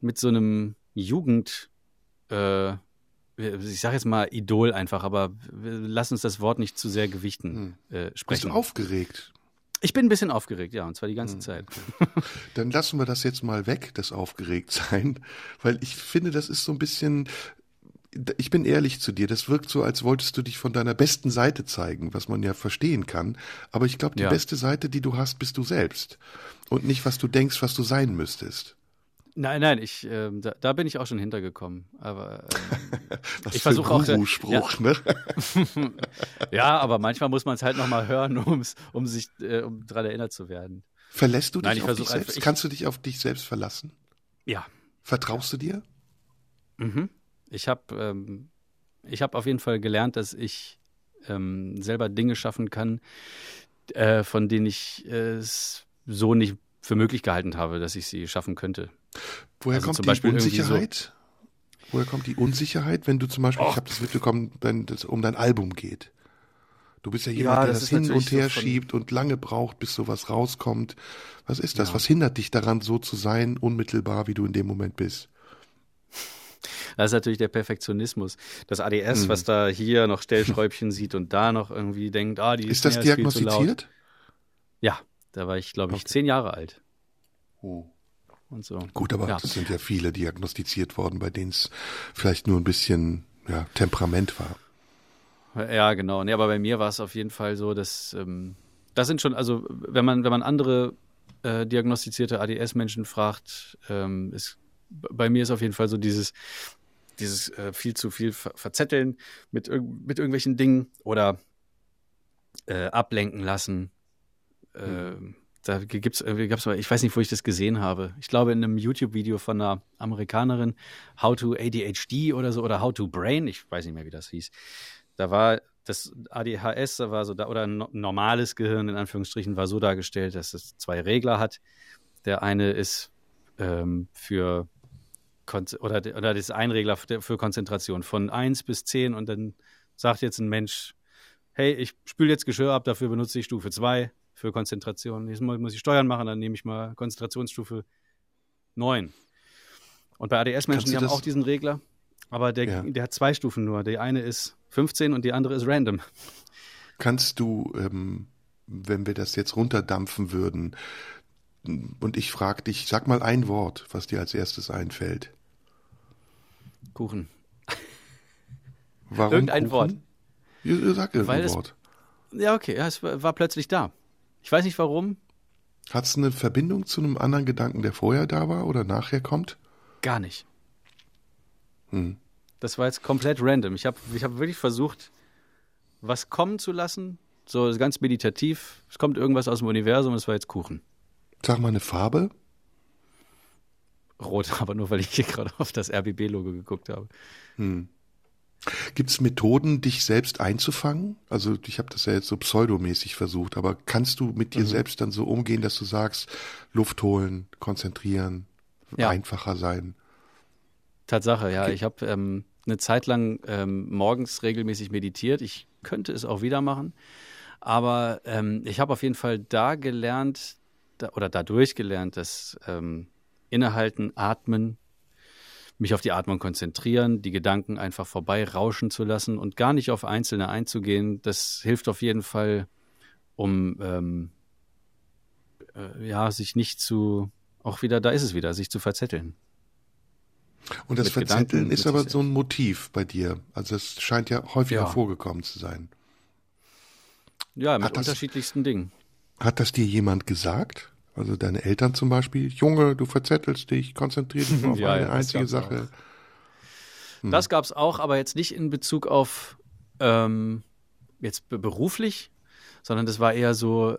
mit so einem Jugend, äh, ich sage jetzt mal Idol einfach, aber lass uns das Wort nicht zu sehr gewichten hm. äh, sprechen. Bist du aufgeregt? Ich bin ein bisschen aufgeregt, ja, und zwar die ganze hm. Zeit. Dann lassen wir das jetzt mal weg, das Aufgeregtsein, weil ich finde, das ist so ein bisschen ich bin ehrlich zu dir, das wirkt so, als wolltest du dich von deiner besten Seite zeigen, was man ja verstehen kann. Aber ich glaube, die ja. beste Seite, die du hast, bist du selbst. Und nicht, was du denkst, was du sein müsstest. Nein, nein, ich, äh, da, da, bin ich auch schon hintergekommen. Aber ähm, ich versuche auch. Spruch, ja. ne? ja, aber manchmal muss man es halt nochmal hören, um's, um sich äh, um daran erinnert zu werden. Verlässt du dich nein, auf dich selbst? Ich, Kannst du dich auf dich selbst verlassen? Ja. Vertraust du dir? Mhm. Ich habe ähm, ich hab auf jeden Fall gelernt, dass ich ähm, selber Dinge schaffen kann, äh, von denen ich es so nicht für möglich gehalten habe, dass ich sie schaffen könnte. Woher also kommt die Beispiel Unsicherheit? So, Woher kommt die Unsicherheit, wenn du zum Beispiel, Och. ich habe das mitbekommen, wenn es um dein Album geht? Du bist ja jemand, ja, der das, das hin und her so schiebt und lange braucht, bis sowas rauskommt. Was ist das? Ja. Was hindert dich daran, so zu sein, unmittelbar, wie du in dem Moment bist? Das ist natürlich der Perfektionismus. Das ADS, mhm. was da hier noch Stellschräubchen sieht und da noch irgendwie denkt, ah, die ist, ist das diagnostiziert? Ja, da war ich, glaube ich, okay. zehn Jahre alt. Oh. Und so. Gut, aber ja. das sind ja viele diagnostiziert worden, bei denen es vielleicht nur ein bisschen ja, Temperament war. Ja, genau. Nee, aber bei mir war es auf jeden Fall so, dass ähm, das sind schon, also wenn man, wenn man andere äh, diagnostizierte ADS-Menschen fragt, ähm, ist bei mir ist auf jeden Fall so dieses, dieses äh, viel zu viel ver verzetteln mit, mit irgendwelchen Dingen oder äh, ablenken lassen. Mhm. da gibt's irgendwie, gab's mal, ich weiß nicht, wo ich das gesehen habe. Ich glaube in einem YouTube-Video von einer Amerikanerin, How to ADHD oder so, oder How to Brain, ich weiß nicht mehr, wie das hieß. Da war das ADHS, da war so da, oder ein normales Gehirn in Anführungsstrichen war so dargestellt, dass es zwei Regler hat. Der eine ist ähm, für oder, oder das Einregler für Konzentration von 1 bis 10 und dann sagt jetzt ein Mensch, hey, ich spüle jetzt Geschirr ab, dafür benutze ich Stufe 2 für Konzentration. Nächstes Mal muss ich Steuern machen, dann nehme ich mal Konzentrationsstufe 9. Und bei ADS-Menschen, die haben auch diesen Regler, aber der, ja. der hat zwei Stufen nur. Die eine ist 15 und die andere ist random. Kannst du, ähm, wenn wir das jetzt runterdampfen würden, und ich frage dich, sag mal ein Wort, was dir als erstes einfällt. Kuchen. Warum Irgendein Kuchen? Wort. Sag irgendein Weil es- Wort. Ja, okay, ja, es war, war plötzlich da. Ich weiß nicht warum, Hat es eine Verbindung zu einem anderen Gedanken, der vorher da war oder nachher kommt? gar nicht. Hm. Das war jetzt komplett random. Ich habe ich hab wirklich versucht, was kommen zu lassen, so ganz meditativ. Es kommt irgendwas aus dem Universum, es war jetzt Kuchen. Sag mal eine Farbe. Rot, aber nur weil ich hier gerade auf das RBB-Logo geguckt habe. Gibt es Methoden, dich selbst einzufangen? Also ich habe das ja jetzt so pseudomäßig versucht, aber kannst du mit Mhm. dir selbst dann so umgehen, dass du sagst, Luft holen, konzentrieren, Ja. einfacher sein? Tatsache, ja. Ich habe ähm, eine Zeit lang ähm, morgens regelmäßig meditiert. Ich könnte es auch wieder machen. Aber ähm, ich habe auf jeden Fall da gelernt da, oder dadurch gelernt, dass ähm, Innehalten, Atmen, mich auf die Atmung konzentrieren, die Gedanken einfach vorbei rauschen zu lassen und gar nicht auf einzelne einzugehen, das hilft auf jeden Fall, um ähm, äh, ja, sich nicht zu, auch wieder, da ist es wieder, sich zu verzetteln. Und das Mit Verzetteln Gedanken ist aber so ein Motiv bei dir. Also es scheint ja häufiger Ja. vorgekommen zu sein. Ja, mit Hat das- unterschiedlichsten Dingen. Hat das dir jemand gesagt? Also deine Eltern zum Beispiel? Junge, du verzettelst dich, konzentrier dich nur auf Ja, eine ja, einzige Sache. Hm. Das gab es auch, aber jetzt nicht in Bezug auf ähm, jetzt be- beruflich, sondern das war eher so,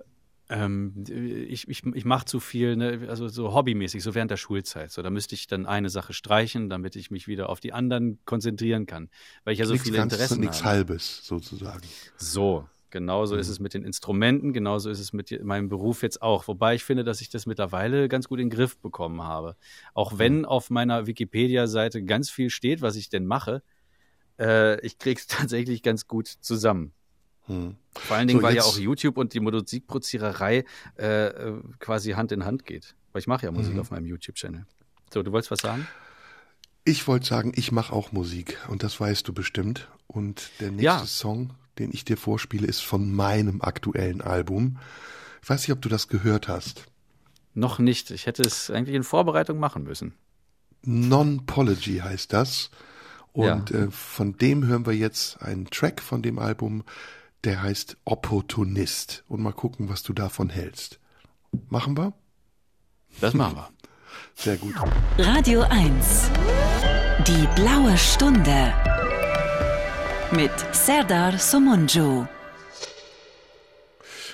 ähm, ich, ich, ich mache zu viel, ne, also so hobbymäßig, so während der Schulzeit. So, da müsste ich dann eine Sache streichen, damit ich mich wieder auf die anderen konzentrieren kann, weil ich ja so nichts viele Interessen nichts habe. Halbes sozusagen. So, genauso ist es mit den Instrumenten, genauso ist es mit meinem Beruf jetzt auch. Wobei ich finde, dass ich das mittlerweile ganz gut in den Griff bekommen habe. Auch wenn auf meiner Wikipedia-Seite ganz viel steht, was ich denn mache, äh, ich krieg's tatsächlich ganz gut zusammen. Hm. Vor allen Dingen, So, weil ja auch YouTube und die Musikproziererei äh, äh, quasi Hand in Hand geht. Weil ich mache ja Musik Mhm. auf meinem YouTube-Channel. So, du wolltest was sagen? Ich wollte sagen, ich mache auch Musik und das weißt du bestimmt. Und der nächste Ja. Song, den ich dir vorspiele, ist von meinem aktuellen Album. Ich weiß nicht, ob du das gehört hast. Noch nicht. Ich hätte es eigentlich in Vorbereitung machen müssen. Non-Pology heißt das. Und Ja. äh, von dem hören wir jetzt einen Track von dem Album, der heißt Opportunist. Und mal gucken, was du davon hältst. Machen wir? Das machen wir. Sehr gut. Radio 1. Die blaue Stunde. Mit Serdar Somunju.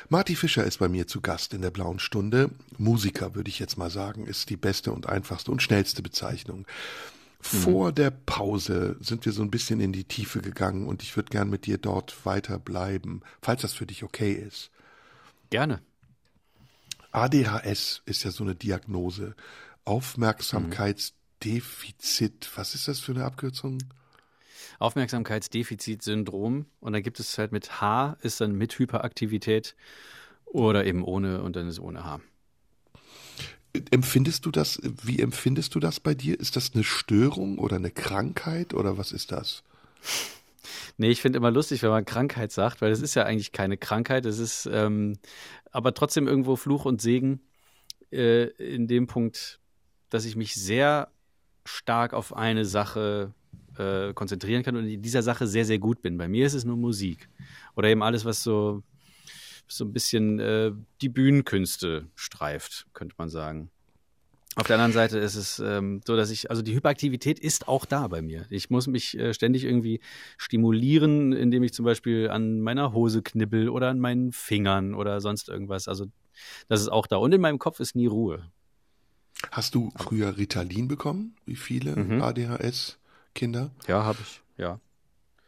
Marty Fischer ist bei mir zu Gast in der blauen Stunde. Musiker, würde ich jetzt mal sagen, ist die beste und einfachste und schnellste Bezeichnung. Vor der Pause sind wir so ein bisschen in die Tiefe gegangen und ich würde gern mit dir dort weiterbleiben, falls das für dich okay ist. Gerne. ADHS ist ja so eine Diagnose. Aufmerksamkeitsdefizit. Was ist das für eine Abkürzung? Aufmerksamkeitsdefizitsyndrom und dann gibt es halt mit H ist dann mit Hyperaktivität oder eben ohne und dann ist ohne H. Empfindest du das, wie empfindest du das bei dir? Ist das eine Störung oder eine Krankheit oder was ist das? Nee, ich finde immer lustig, wenn man Krankheit sagt, weil es ist ja eigentlich keine Krankheit, es ist ähm, aber trotzdem irgendwo Fluch und Segen äh, in dem Punkt, dass ich mich sehr stark auf eine Sache äh, konzentrieren kann und in dieser Sache sehr, sehr gut bin. Bei mir ist es nur Musik oder eben alles, was so so ein bisschen äh, die Bühnenkünste streift, könnte man sagen. Auf der anderen Seite ist es ähm, so, dass ich, also die Hyperaktivität ist auch da bei mir. Ich muss mich äh, ständig irgendwie stimulieren, indem ich zum Beispiel an meiner Hose knibbel oder an meinen Fingern oder sonst irgendwas. Also das ist auch da. Und in meinem Kopf ist nie Ruhe. Hast du früher Ritalin bekommen? Wie viele Mhm. ADHS-Kinder? Ja, habe ich, ja.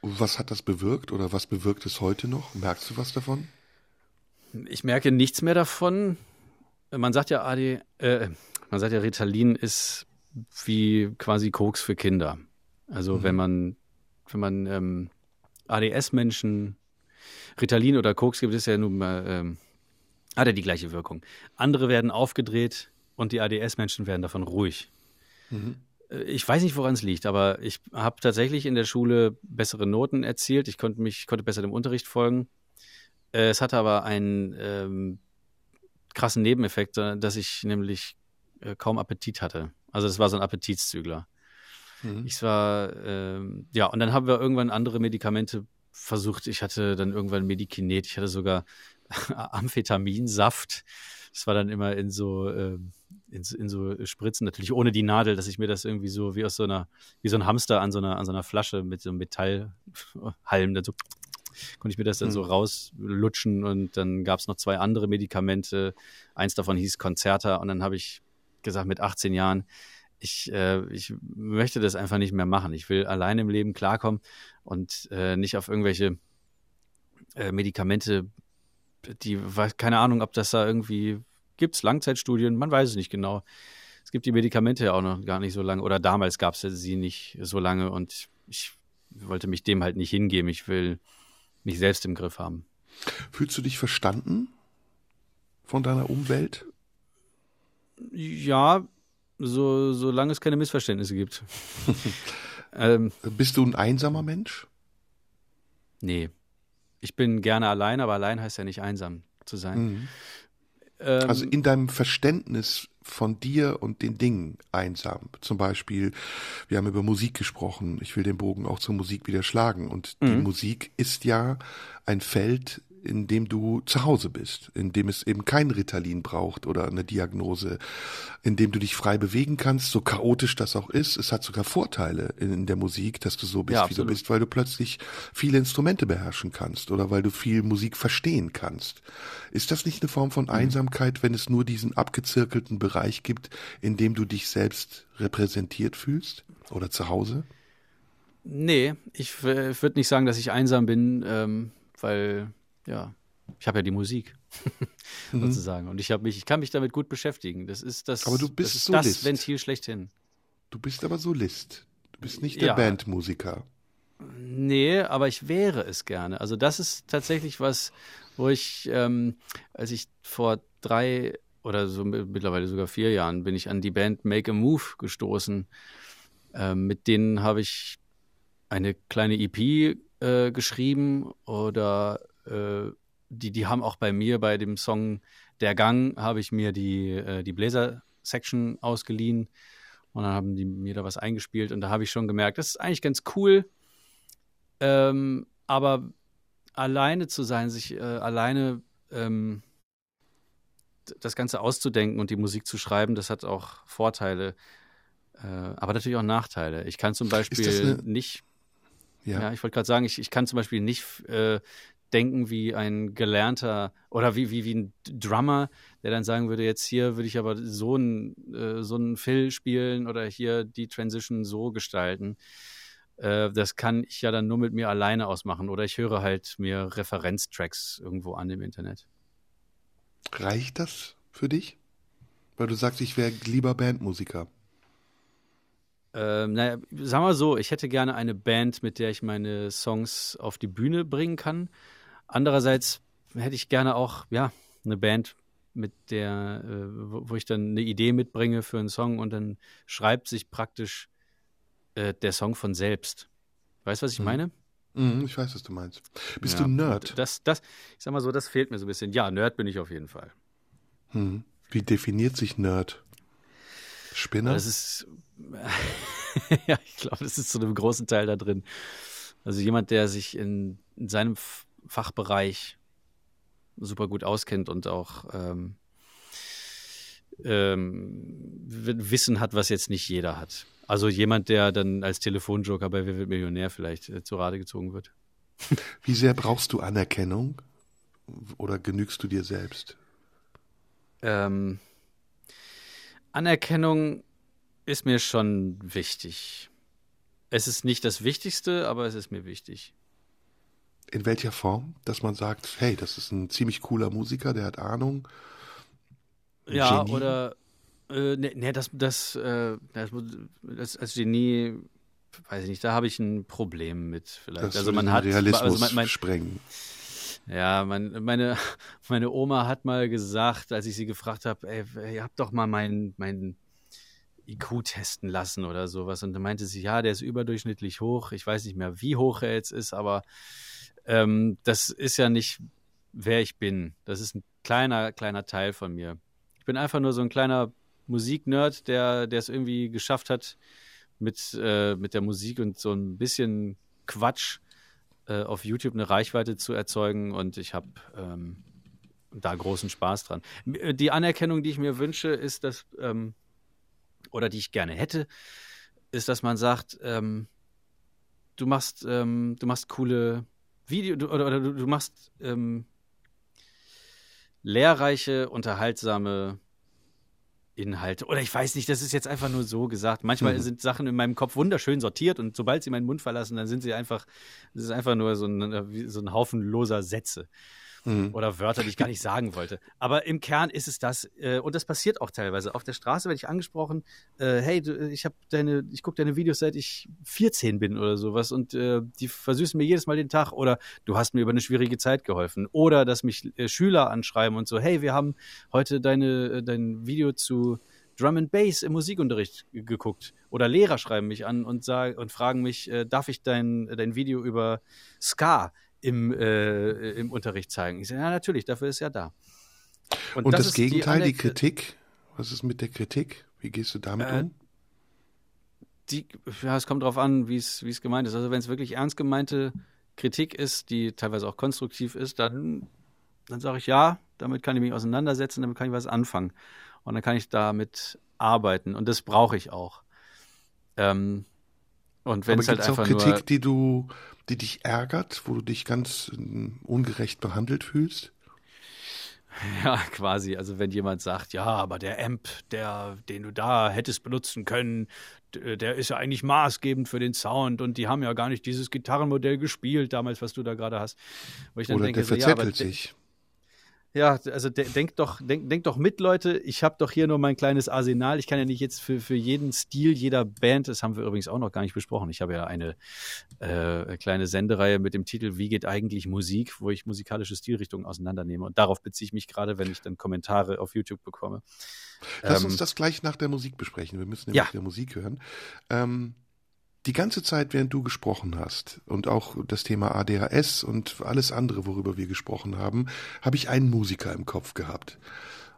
Was hat das bewirkt oder was bewirkt es heute noch? Merkst du was davon? Ich merke nichts mehr davon. Man sagt ja AD, äh, man sagt ja Ritalin ist wie quasi Koks für Kinder. Also Mhm. wenn man wenn man ähm, ADS-Menschen Ritalin oder Koks gibt, ist ja nun mal ähm, hat ja die gleiche Wirkung. Andere werden aufgedreht und die ADS-Menschen werden davon ruhig. Mhm. Äh, Ich weiß nicht, woran es liegt, aber ich habe tatsächlich in der Schule bessere Noten erzielt. Ich konnte mich konnte besser dem Unterricht folgen. Äh, Es hatte aber einen ähm, krassen Nebeneffekt, äh, dass ich nämlich äh, kaum Appetit hatte. Also das war so ein Appetitszügler. Mhm. Ich war, ähm, ja, und dann haben wir irgendwann andere Medikamente versucht, ich hatte dann irgendwann Medikinet, ich hatte sogar Amphetaminsaft. Das war dann immer in so, ähm, in, in, so Spritzen, natürlich ohne die Nadel, dass ich mir das irgendwie so wie aus so einer, wie so ein Hamster an so einer, an so einer Flasche mit so einem Metallhalm, dann so konnte ich mir das dann so rauslutschen und dann gab es noch zwei andere Medikamente. Eins davon hieß Concerta und dann habe ich gesagt, mit 18 Jahren, ich, äh, ich möchte das einfach nicht mehr machen. Ich will allein im Leben klarkommen und äh, nicht auf irgendwelche äh, Medikamente, die, keine Ahnung, ob das da irgendwie gibt es Langzeitstudien, man weiß es nicht genau. Es gibt die Medikamente ja auch noch gar nicht so lange oder damals gab es sie nicht so lange und ich wollte mich dem halt nicht hingeben. Ich will mich selbst im Griff haben. Fühlst du dich verstanden von deiner Umwelt? Ja, so, solange es keine Missverständnisse gibt. ähm, Bist du ein einsamer Mensch? Nee. Ich bin gerne allein, aber allein heißt ja nicht einsam zu sein. Mhm. Ähm, also in deinem Verständnis von dir und den Dingen einsam. Zum Beispiel, wir haben über Musik gesprochen. Ich will den Bogen auch zur Musik wieder schlagen. Und die mhm. Musik ist ja ein Feld, in dem du zu Hause bist, in dem es eben kein Ritalin braucht oder eine Diagnose, in dem du dich frei bewegen kannst, so chaotisch das auch ist. Es hat sogar Vorteile in, der Musik, dass du so bist, ja, wie du bist, weil du plötzlich viele Instrumente beherrschen kannst oder weil du viel Musik verstehen kannst. Ist das nicht eine Form von mhm. Einsamkeit, wenn es nur diesen abgezirkelten Bereich gibt, in dem du dich selbst repräsentiert fühlst oder zu Hause? Nee, ich, ich würde nicht sagen, dass ich einsam bin, ähm, weil ja, ich habe ja die Musik mhm. sozusagen und ich habe mich, ich kann mich damit gut beschäftigen. Das ist das, aber du bist das, Solist. das Ventil schlechthin. Du bist aber Solist. Du bist nicht der ja. Bandmusiker. Nee, aber ich wäre es gerne. Also das ist tatsächlich was, wo ich, ähm, als ich vor drei oder so mittlerweile sogar vier Jahren bin ich an die Band Make a Move gestoßen. Ähm, mit denen habe ich eine kleine EP äh, geschrieben oder äh, die, die haben auch bei mir bei dem Song Der Gang, habe ich mir die, äh, die Bläser-Section ausgeliehen und dann haben die mir da was eingespielt und da habe ich schon gemerkt, das ist eigentlich ganz cool, ähm, aber alleine zu sein, sich äh, alleine ähm, das Ganze auszudenken und die Musik zu schreiben, das hat auch Vorteile, äh, aber natürlich auch Nachteile. Ich kann zum Beispiel nicht ja. ja. ich wollte gerade sagen, ich, ich kann zum Beispiel nicht äh, denken wie ein gelernter oder wie, wie, wie ein Drummer, der dann sagen würde, jetzt hier würde ich aber so einen äh, so einen Fill spielen oder hier die Transition so gestalten. Äh, das kann ich ja dann nur mit mir alleine ausmachen oder ich höre halt mir Referenztracks irgendwo an im Internet. Reicht das für dich? Weil du sagst, ich wäre lieber Bandmusiker. Ähm, naja, sagen wir so, ich hätte gerne eine Band, mit der ich meine Songs auf die Bühne bringen kann. Andererseits hätte ich gerne auch, ja, eine Band, mit der, äh, wo ich dann eine Idee mitbringe für einen Song und dann schreibt sich praktisch äh, der Song von selbst. Weißt du, was ich mhm. meine? Mhm, ich weiß, was du meinst. Bist ja, du Nerd? Das, das, ich sag mal so, das fehlt mir so ein bisschen. Ja, Nerd bin ich auf jeden Fall. Mhm. Wie definiert sich Nerd? Spinner? Das ist, ja, ich glaube, das ist zu einem großen Teil da drin. Also jemand, der sich in, in seinem Fachbereich super gut auskennt und auch ähm, ähm, Wissen hat, was jetzt nicht jeder hat. Also jemand, der dann als Telefonjoker bei Wer wird Millionär vielleicht äh, zu Rate gezogen wird. Wie sehr brauchst du Anerkennung oder genügst du dir selbst? Ähm, Anerkennung ist mir schon wichtig. Es ist nicht das Wichtigste, aber es ist mir wichtig. In welcher Form? Dass man sagt, hey, das ist ein ziemlich cooler Musiker, der hat Ahnung. Ja, Genie. oder äh, ne, ne, das, das, äh, das, das als Genie, weiß ich nicht, da habe ich ein Problem mit vielleicht. Das also man hat Realismus also mein, mein, sprengen. Ja, mein, meine, meine Oma hat mal gesagt, als ich sie gefragt habe, ey, ihr habt doch mal meinen mein IQ testen lassen oder sowas. Und dann meinte sie, ja, der ist überdurchschnittlich hoch. Ich weiß nicht mehr, wie hoch er jetzt ist, aber ähm, das ist ja nicht, wer ich bin. Das ist ein kleiner, kleiner Teil von mir. Ich bin einfach nur so ein kleiner Musiknerd, der, der es irgendwie geschafft hat, mit, äh, mit der Musik und so ein bisschen Quatsch äh, auf YouTube eine Reichweite zu erzeugen und ich habe ähm, da großen Spaß dran. Äh, die Anerkennung, die ich mir wünsche, ist, dass, ähm, oder die ich gerne hätte, ist, dass man sagt, ähm, du machst, ähm, du machst coole Video du, oder, oder du, du, machst ähm, lehrreiche, unterhaltsame Inhalte. Oder ich weiß nicht, das ist jetzt einfach nur so gesagt. Manchmal mhm. sind Sachen in meinem Kopf wunderschön sortiert und sobald sie meinen Mund verlassen, dann sind sie einfach, das ist einfach nur so ein, so ein Haufen loser Sätze mhm. oder Wörter, die ich gar nicht sagen wollte. Aber im Kern ist es das äh, und das passiert auch teilweise. Auf der Straße werde ich angesprochen, äh, hey, du, ich habe deine, ich gucke deine Videos seit ich 14 bin oder sowas und äh, die versüßen mir jedes Mal den Tag oder du hast mir über eine schwierige Zeit geholfen oder dass mich äh, Schüler anschreiben und so, hey, wir haben heute deine, äh, dein Video zu Drum and Bass im Musikunterricht geguckt. Oder Lehrer schreiben mich an und sagen und fragen mich, äh, darf ich dein, dein Video über Ska im, äh, im Unterricht zeigen. Ich sage, ja, natürlich, dafür ist ja da. Und, Und das, das Gegenteil, die, die, Kritik? Was ist mit der Kritik? Wie gehst du damit äh, um? Die, ja, es kommt darauf an, wie es gemeint ist. Also wenn es wirklich ernst gemeinte Kritik ist, die teilweise auch konstruktiv ist, dann, dann sage ich ja, damit kann ich mich auseinandersetzen, damit kann ich was anfangen. Und dann kann ich damit arbeiten. Und das brauche ich auch. Ähm, und wenn es halt einfach auch Kritik, die du die dich ärgert, wo du dich ganz äh, ungerecht behandelt fühlst? Ja, quasi. Also wenn jemand sagt, ja, aber der Amp, der, den du da hättest benutzen können, der ist ja eigentlich maßgebend für den Sound und die haben ja gar nicht dieses Gitarrenmodell gespielt damals, was du da gerade hast. Wo ich dann Oder denke, der verzettelt so, ja, sich. Ja, also de denkt doch, denk, denk doch mit, Leute. Ich habe doch hier nur mein kleines Arsenal. Ich kann ja nicht jetzt für, für jeden Stil jeder Band, das haben wir übrigens auch noch gar nicht besprochen. Ich habe ja eine äh, kleine Sendereihe mit dem Titel Wie geht eigentlich Musik, wo ich musikalische Stilrichtungen auseinandernehme. Und darauf beziehe ich mich gerade, wenn ich dann Kommentare auf YouTube bekomme. Lass ähm, uns das gleich nach der Musik besprechen. Wir müssen nämlich ja. der Musik hören. Ähm, die ganze Zeit, während du gesprochen hast und auch das Thema ADHS und alles andere, worüber wir gesprochen haben, habe ich einen Musiker im Kopf gehabt.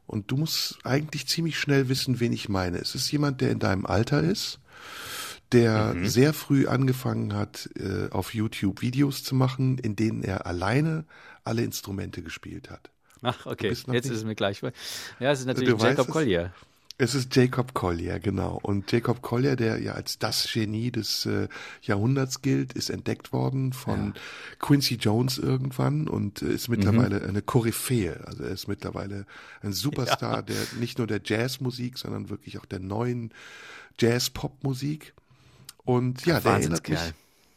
Und du musst eigentlich ziemlich schnell wissen, wen ich meine. Es ist jemand, der in deinem Alter ist, der mhm. sehr früh angefangen hat, äh, auf YouTube Videos zu machen, in denen er alleine alle Instrumente gespielt hat. Ach, okay. Jetzt nicht... ist es mir gleich. Ja, es ist natürlich Jacob Collier. Es ist Jacob Collier, genau. Und Jacob Collier, der ja als das Genie des äh, Jahrhunderts gilt, ist entdeckt worden von ja. Quincy Jones irgendwann und äh, ist mittlerweile mhm. eine Koryphäe. Also er ist mittlerweile ein Superstar ja. der nicht nur der Jazzmusik, sondern wirklich auch der neuen Jazz-Pop-Musik. Und ja, der erinnert mich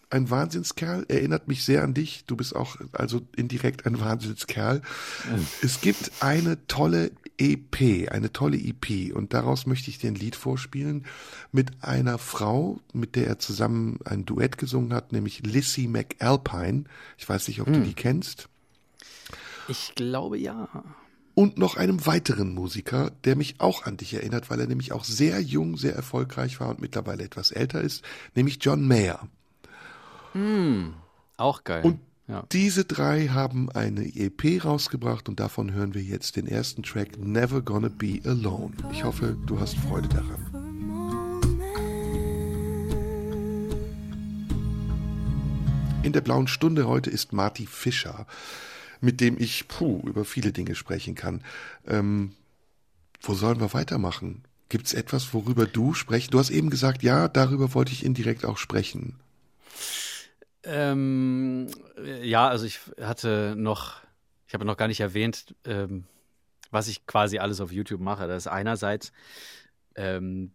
ein Wahnsinnskerl, erinnert mich sehr an dich. Du bist auch also indirekt ein Wahnsinnskerl. Mhm. Es gibt eine tolle EP, eine tolle EP und daraus möchte ich dir ein Lied vorspielen mit einer Frau, mit der er zusammen ein Duett gesungen hat, nämlich Lissy McAlpine. Ich weiß nicht, ob hm. du die kennst. Ich glaube ja. Und noch einem weiteren Musiker, der mich auch an dich erinnert, weil er nämlich auch sehr jung, sehr erfolgreich war und mittlerweile etwas älter ist, nämlich John Mayer. Hm, auch geil. Und ja. Diese drei haben eine EP rausgebracht und davon hören wir jetzt den ersten Track Never Gonna Be Alone. Ich hoffe, du hast Freude daran. In der blauen Stunde heute ist Marty Fischer, mit dem ich puh, über viele Dinge sprechen kann. Ähm, wo sollen wir weitermachen? Gibt es etwas, worüber du sprechen? Du hast eben gesagt, ja, darüber wollte ich indirekt auch sprechen. Ähm, ja, also ich hatte noch, ich habe noch gar nicht erwähnt, ähm, was ich quasi alles auf YouTube mache. Das ist einerseits, ähm,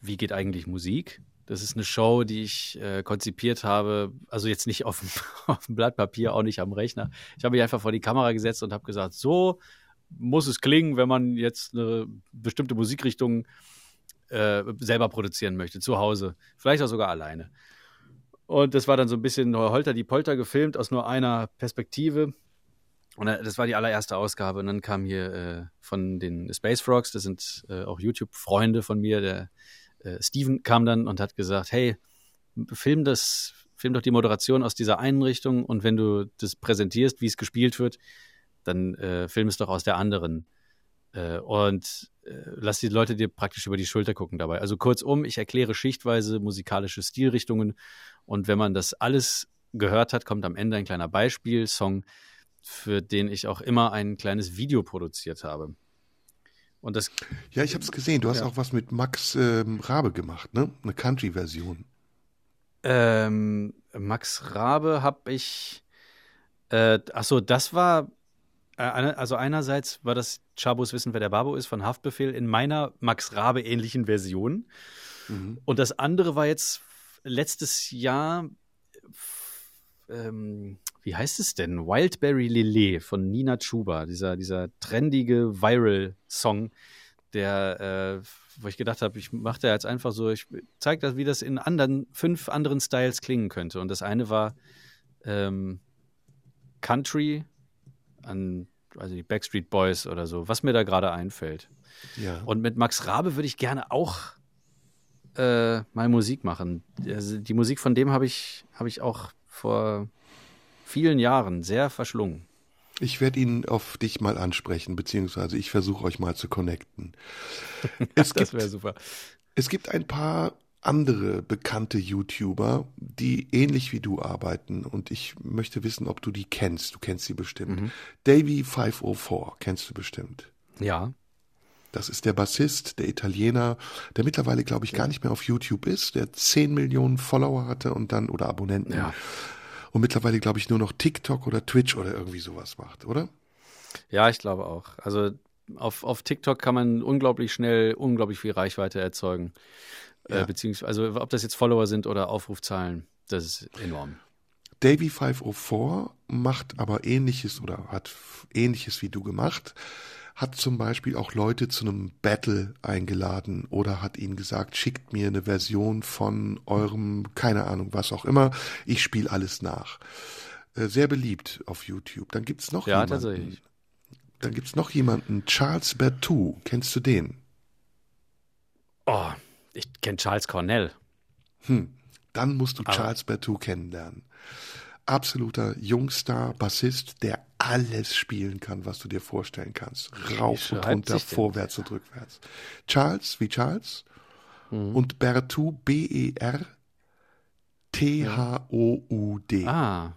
wie geht eigentlich Musik? Das ist eine Show, die ich äh, konzipiert habe, also jetzt nicht auf dem, auf dem Blatt Papier, auch nicht am Rechner. Ich habe mich einfach vor die Kamera gesetzt und habe gesagt, so muss es klingen, wenn man jetzt eine bestimmte Musikrichtung äh, selber produzieren möchte, zu Hause, vielleicht auch sogar alleine. Und das war dann so ein bisschen Holter die Polter gefilmt aus nur einer Perspektive. Und das war die allererste Ausgabe. Und dann kam hier äh, von den Space Frogs, das sind äh, auch YouTube-Freunde von mir, der äh, Steven kam dann und hat gesagt, hey, film das, film doch die Moderation aus dieser einen Richtung und wenn du das präsentierst, wie es gespielt wird, dann äh, film es doch aus der anderen. Äh, und äh, lass die Leute dir praktisch über die Schulter gucken dabei. Also kurzum, ich erkläre schichtweise musikalische Stilrichtungen und wenn man das alles gehört hat, kommt am Ende ein kleiner Beispielsong, für den ich auch immer ein kleines Video produziert habe. Und das. Ja, ich habe es gesehen. Du hast Ja. auch was mit Max ähm, Rabe gemacht, ne? Eine Country-Version. Ähm, Max Rabe habe ich. Äh, achso, das war. Äh, also einerseits war das Chabos Wissen, wer der Babo ist, von Haftbefehl in meiner Max Rabe ähnlichen Version. Mhm. Und das andere war jetzt letztes Jahr. Ähm, wie heißt es denn? Wildberry Lele von Nina Chuba, dieser, dieser trendige Viral-Song, der, äh, wo ich gedacht habe, ich mache da jetzt einfach so, ich zeige das, wie das in anderen, fünf anderen Styles klingen könnte. Und das eine war ähm, Country an, also die Backstreet Boys oder so, was mir da gerade einfällt. Ja. Und mit Max Rabe würde ich gerne auch äh, mal Musik machen. Also die Musik von dem habe ich, habe ich auch vor vielen Jahren sehr verschlungen. Ich werde ihn auf dich mal ansprechen, beziehungsweise ich versuche euch mal zu connecten. Es Das wäre super. es gibt ein paar andere bekannte YouTuber, die ähnlich wie du arbeiten und ich möchte wissen, ob du die kennst. Du kennst sie bestimmt. Mhm. Davy 504 kennst du bestimmt. Ja. Das ist der Bassist, der Italiener, der mittlerweile, glaube ich, gar nicht mehr auf YouTube ist, der 10 Millionen Follower hatte und dann, oder Abonnenten. Ja. Und mittlerweile, glaube ich, nur noch TikTok oder Twitch oder irgendwie sowas macht, oder? Ja, ich glaube auch. Also auf, auf TikTok kann man unglaublich schnell unglaublich viel Reichweite erzeugen. Ja. Äh, beziehungsweise, also ob das jetzt Follower sind oder Aufrufzahlen, das ist enorm. Davy 504 macht aber ähnliches oder hat ähnliches wie du gemacht, hat zum Beispiel auch Leute zu einem Battle eingeladen oder hat ihnen gesagt, schickt mir eine Version von eurem, keine Ahnung, was auch immer, ich spiele alles nach. Äh, Sehr beliebt auf YouTube. Dann gibt's noch Ja, jemanden. tatsächlich. Dann gibt's noch jemanden, Charles Bertou. Kennst du den? Oh, ich kenne Charles Cornell. Hm. Dann musst du Aber- Charles Bertou kennenlernen. Absoluter Jungstar, Bassist, der alles spielen kann, was du dir vorstellen kannst. Rauf und runter, vorwärts und rückwärts. Charles wie Charles Mhm. und Bertou, B-E-R-T-H-O-U-D. Ah.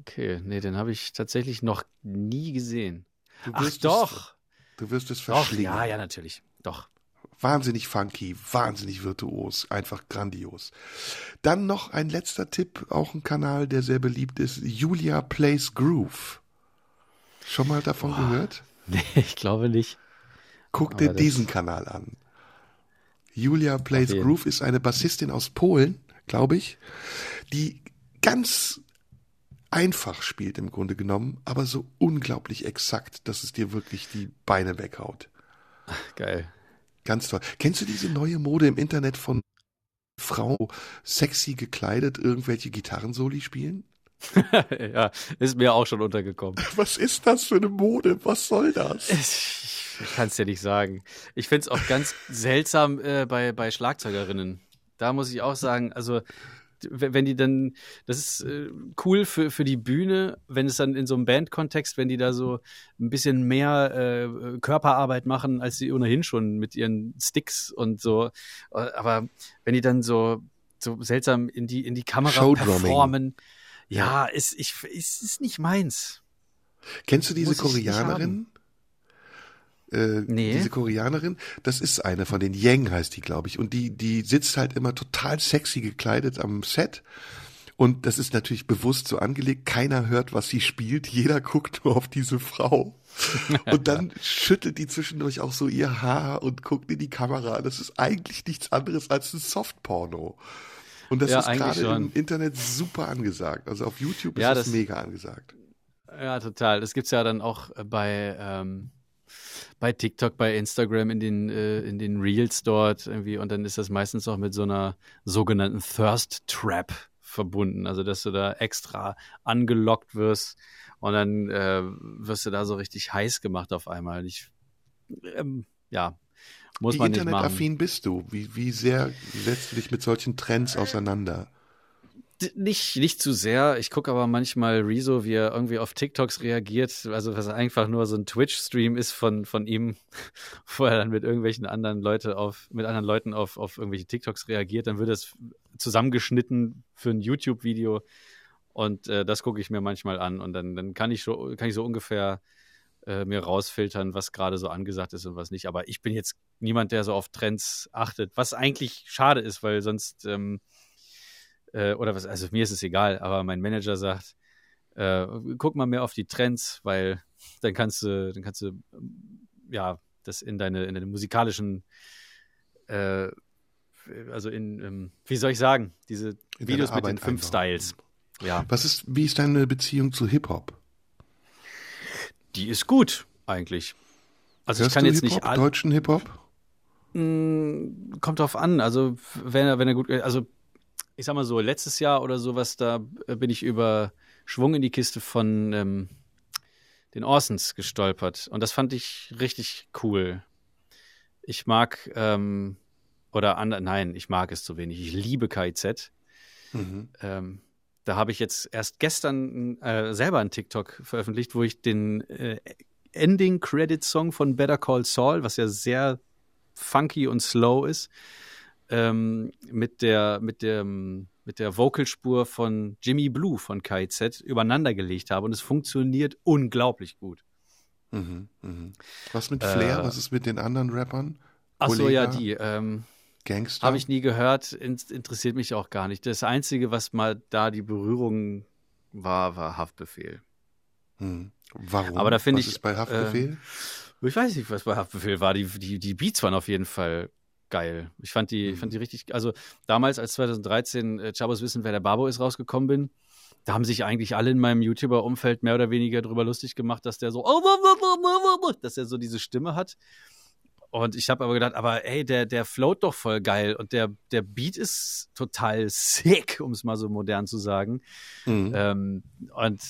Okay, nee, den habe ich tatsächlich noch nie gesehen. Du Ach doch. Es, du wirst es Doch, verschlingen. ja, ja, natürlich. Doch. Wahnsinnig funky, wahnsinnig virtuos, einfach grandios. Dann noch ein letzter Tipp, auch ein Kanal, der sehr beliebt ist, Julia Plays Groove. Schon mal davon gehört? Nee, ich glaube nicht. Guck dir diesen Kanal an. Julia Plays. Groove ist eine Bassistin aus Polen, glaube ich, die ganz einfach spielt im Grunde genommen, aber so unglaublich exakt, dass es dir wirklich die Beine weghaut. Geil. Ganz toll. Kennst du diese neue Mode im Internet von Frau sexy gekleidet irgendwelche Gitarrensoli spielen? ja, ist mir auch schon untergekommen. Was ist das für eine Mode? Was soll das? Ich kann es dir nicht sagen. Ich finde es auch ganz seltsam äh, bei, bei Schlagzeugerinnen. Da muss ich auch sagen, also wenn die dann, das ist äh, cool für, für die Bühne, wenn es dann in so einem Bandkontext, wenn die da so ein bisschen mehr äh, Körperarbeit machen, als sie ohnehin schon mit ihren Sticks und so. Aber wenn die dann so, so seltsam in die, in die Kamera performen, ja, ist, ich, ist, ist nicht meins. Kennst du diese Koreanerin? Äh, Nee. Diese Koreanerin, das ist eine von den Yang heißt die, glaube ich. Und die, die sitzt halt immer total sexy gekleidet am Set. Und das ist natürlich bewusst so angelegt. Keiner hört, was sie spielt. Jeder guckt nur auf diese Frau. Und dann schüttelt die zwischendurch auch so ihr Haar und guckt in die Kamera. Das ist eigentlich nichts anderes als ein Softporno. Und das Ja, ist gerade im Internet super angesagt. Also auf YouTube ist Ja, das, das- mega angesagt. Ja, total. Das gibt's ja dann auch bei, ähm, bei TikTok, bei Instagram in den, äh, in den Reels dort irgendwie. Und dann ist das meistens auch mit so einer sogenannten Thirst Trap verbunden. Also, dass du da extra angelockt wirst und dann äh, wirst du da so richtig heiß gemacht auf einmal. Ich, ähm, ja, muss Wie man nicht machen. internetaffin bist du? Wie, wie sehr setzt du dich mit solchen Trends auseinander? Nicht, nicht zu sehr. Ich gucke aber manchmal Rezo, wie er irgendwie auf TikToks reagiert. Also was einfach nur so ein Twitch-Stream ist von, von ihm, wo er dann mit irgendwelchen anderen Leute auf, mit anderen Leuten auf, auf irgendwelche TikToks reagiert. Dann wird das zusammengeschnitten für ein YouTube-Video. Und äh, das gucke ich mir manchmal an. Und dann, dann kann ich so, kann ich so ungefähr äh, mir rausfiltern, was gerade so angesagt ist und was nicht. Aber ich bin jetzt niemand, der so auf Trends achtet, was eigentlich schade ist, weil sonst ähm, äh, oder was, also mir ist es egal, aber mein Manager sagt, äh, guck mal mehr auf die Trends, weil dann kannst du, dann kannst du ja das in deine, in deine musikalischen äh, also in, ähm, wie soll ich sagen, diese in Videos mit den fünf einbauen. Styles. Ja. Was ist, wie ist deine Beziehung zu Hip-Hop? Die ist gut, eigentlich. Also Hörst ich kann jetzt nicht deutschen Hip-Hop? Mm, kommt drauf an. Also wenn er, wenn er gut, also ich sag mal so, letztes Jahr oder sowas, da äh, bin ich über Schwung in die Kiste von ähm, den Orsons gestolpert. Und das fand ich richtig cool. Ich mag, ähm, oder an, nein, ich mag es zu wenig. Ich liebe KIZ. Mhm. Ähm, da habe ich jetzt erst gestern äh, selber einen TikTok veröffentlicht, wo ich den äh, Ending Credit Song von Better Call Saul, was ja sehr funky und slow ist, ähm, mit der, mit dem, mit der Vocalspur von Jimmy Blue von KZ übereinander gelegt habe und es funktioniert unglaublich gut. Mhm, mh. Was mit Flair? Äh, Was ist mit den anderen Rappern? Achso, ja, die. Ähm, Gangster? Habe ich nie gehört, interessiert mich auch gar nicht. Das Einzige, was mal da die Berührung war, war Haftbefehl. Hm. Warum? Aber da finde ich. Ist bei Haftbefehl? Äh, ich weiß nicht, was bei Haftbefehl war. Die, die, die Beats waren auf jeden Fall geil. Ich fand die, mhm. fand die richtig, also damals, als 2013 äh, Chabos Wissen, wer der Babo ist, rausgekommen bin, da haben sich eigentlich alle in meinem YouTuber-Umfeld mehr oder weniger drüber lustig gemacht, dass der so, dass er so diese Stimme hat. Und ich habe aber gedacht, aber ey, der, der float doch voll geil und der, der Beat ist total sick, um es mal so modern zu sagen. Mhm. Ähm, und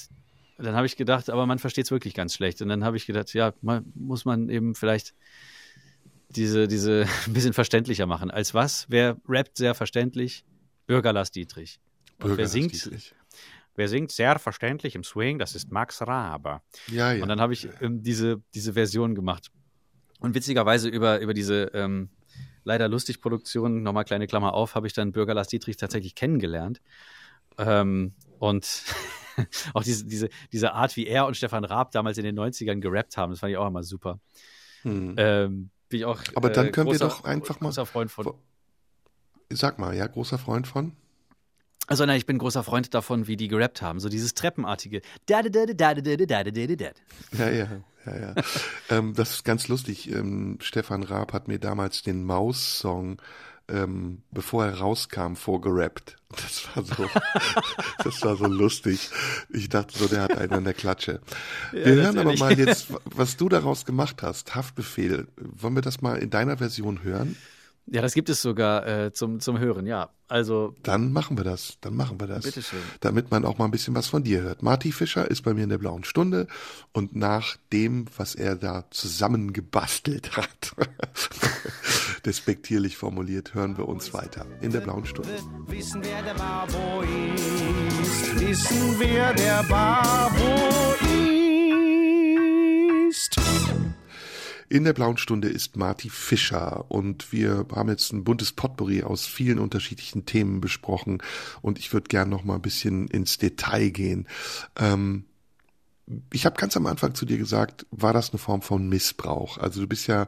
dann habe ich gedacht, aber man versteht es wirklich ganz schlecht. Und dann habe ich gedacht, ja, man, muss man eben vielleicht diese, diese ein bisschen verständlicher machen. Als was? Wer rappt sehr verständlich? Bürger Lars Dietrich. Bürger wer singt, Dietrich. Wer singt sehr verständlich im Swing, das ist Max Raber. Ja, ja. Und dann habe ich ähm, diese, diese Version gemacht. Und witzigerweise über, über diese ähm, leider lustig Produktion, nochmal kleine Klammer auf, habe ich dann Bürger Lars Dietrich tatsächlich kennengelernt. Ähm, und auch diese, diese, diese Art, wie er und Stefan Raab damals in den 90ern gerappt haben, das fand ich auch immer super. Hm. Ähm, bin ich auch. Aber dann äh, können großer, wir doch einfach mal. Großer Freund von. Sag mal, ja, großer Freund von? Also nein, ich bin großer Freund davon, wie die gerappt haben. So dieses Treppenartige. Ja, ja, ja, ja. ähm, das ist ganz lustig. Ähm, Stefan Raab hat mir damals den Maus-Song ähm, bevor er rauskam, vorgerappt. Das war so, das war so lustig. Ich dachte so, der hat einen an der Klatsche. Ja, wir hören aber mal jetzt, was du daraus gemacht hast. Haftbefehl. Wollen wir das mal in deiner Version hören? Ja, das gibt es sogar äh, zum, zum Hören, ja. Also. Dann machen wir das. Dann machen wir das. Bitteschön. Damit man auch mal ein bisschen was von dir hört. Marty Fischer ist bei mir in der blauen Stunde und nach dem, was er da zusammengebastelt hat, despektierlich formuliert, hören wir uns weiter in der blauen Stunde. Wissen, wer der Babo ist. Wissen, wer der Babo In der blauen Stunde ist Marty Fischer und wir haben jetzt ein buntes Potpourri aus vielen unterschiedlichen Themen besprochen und ich würde gern noch mal ein bisschen ins Detail gehen. Ähm, ich habe ganz am Anfang zu dir gesagt, war das eine Form von Missbrauch? Also du bist ja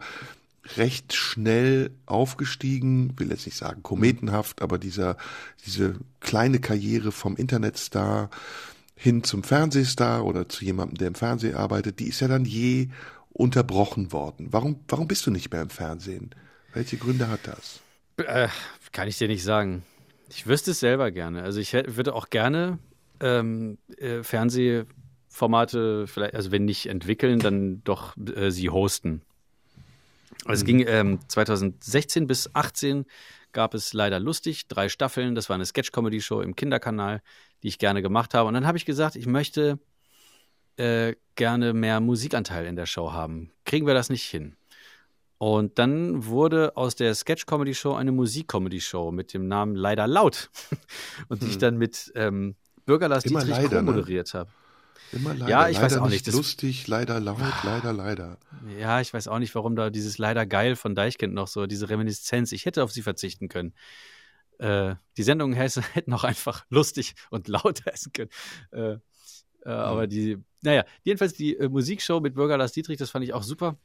recht schnell aufgestiegen, will jetzt nicht sagen kometenhaft, aber dieser, diese kleine Karriere vom Internetstar hin zum Fernsehstar oder zu jemandem, der im Fernsehen arbeitet, die ist ja dann je unterbrochen worden. Warum, warum bist du nicht mehr im Fernsehen? Welche Gründe hat das? Äh, kann ich dir nicht sagen. Ich wüsste es selber gerne. Also ich würde auch gerne ähm, äh, Fernsehformate vielleicht, also wenn nicht entwickeln, dann doch äh, sie hosten. Also es mhm. ging ähm, 2016 bis 2018 gab es leider lustig drei Staffeln. Das war eine Sketch-Comedy-Show im Kinderkanal, die ich gerne gemacht habe. Und dann habe ich gesagt, ich möchte äh, gerne mehr Musikanteil in der Show haben. Kriegen wir das nicht hin? Und dann wurde aus der Sketch-Comedy-Show eine Musik-Comedy-Show mit dem Namen Leider Laut. und die ich dann mit ähm, Bürger Lars Immer Dietrich leider, ne? moderiert habe. Immer leider. Ja, ich weiß leider auch nicht, das- lustig, leider laut, leider, leider. Ja, ich weiß auch nicht, warum da dieses Leider geil von Deichkind noch so, diese Reminiszenz. Ich hätte auf sie verzichten können. Äh, die Sendungen hätte- hätten auch einfach lustig und laut heißen können. Äh, äh, Aber die, naja, jedenfalls die äh, Musikshow mit Bürger Lars Dietrich, das fand ich auch super.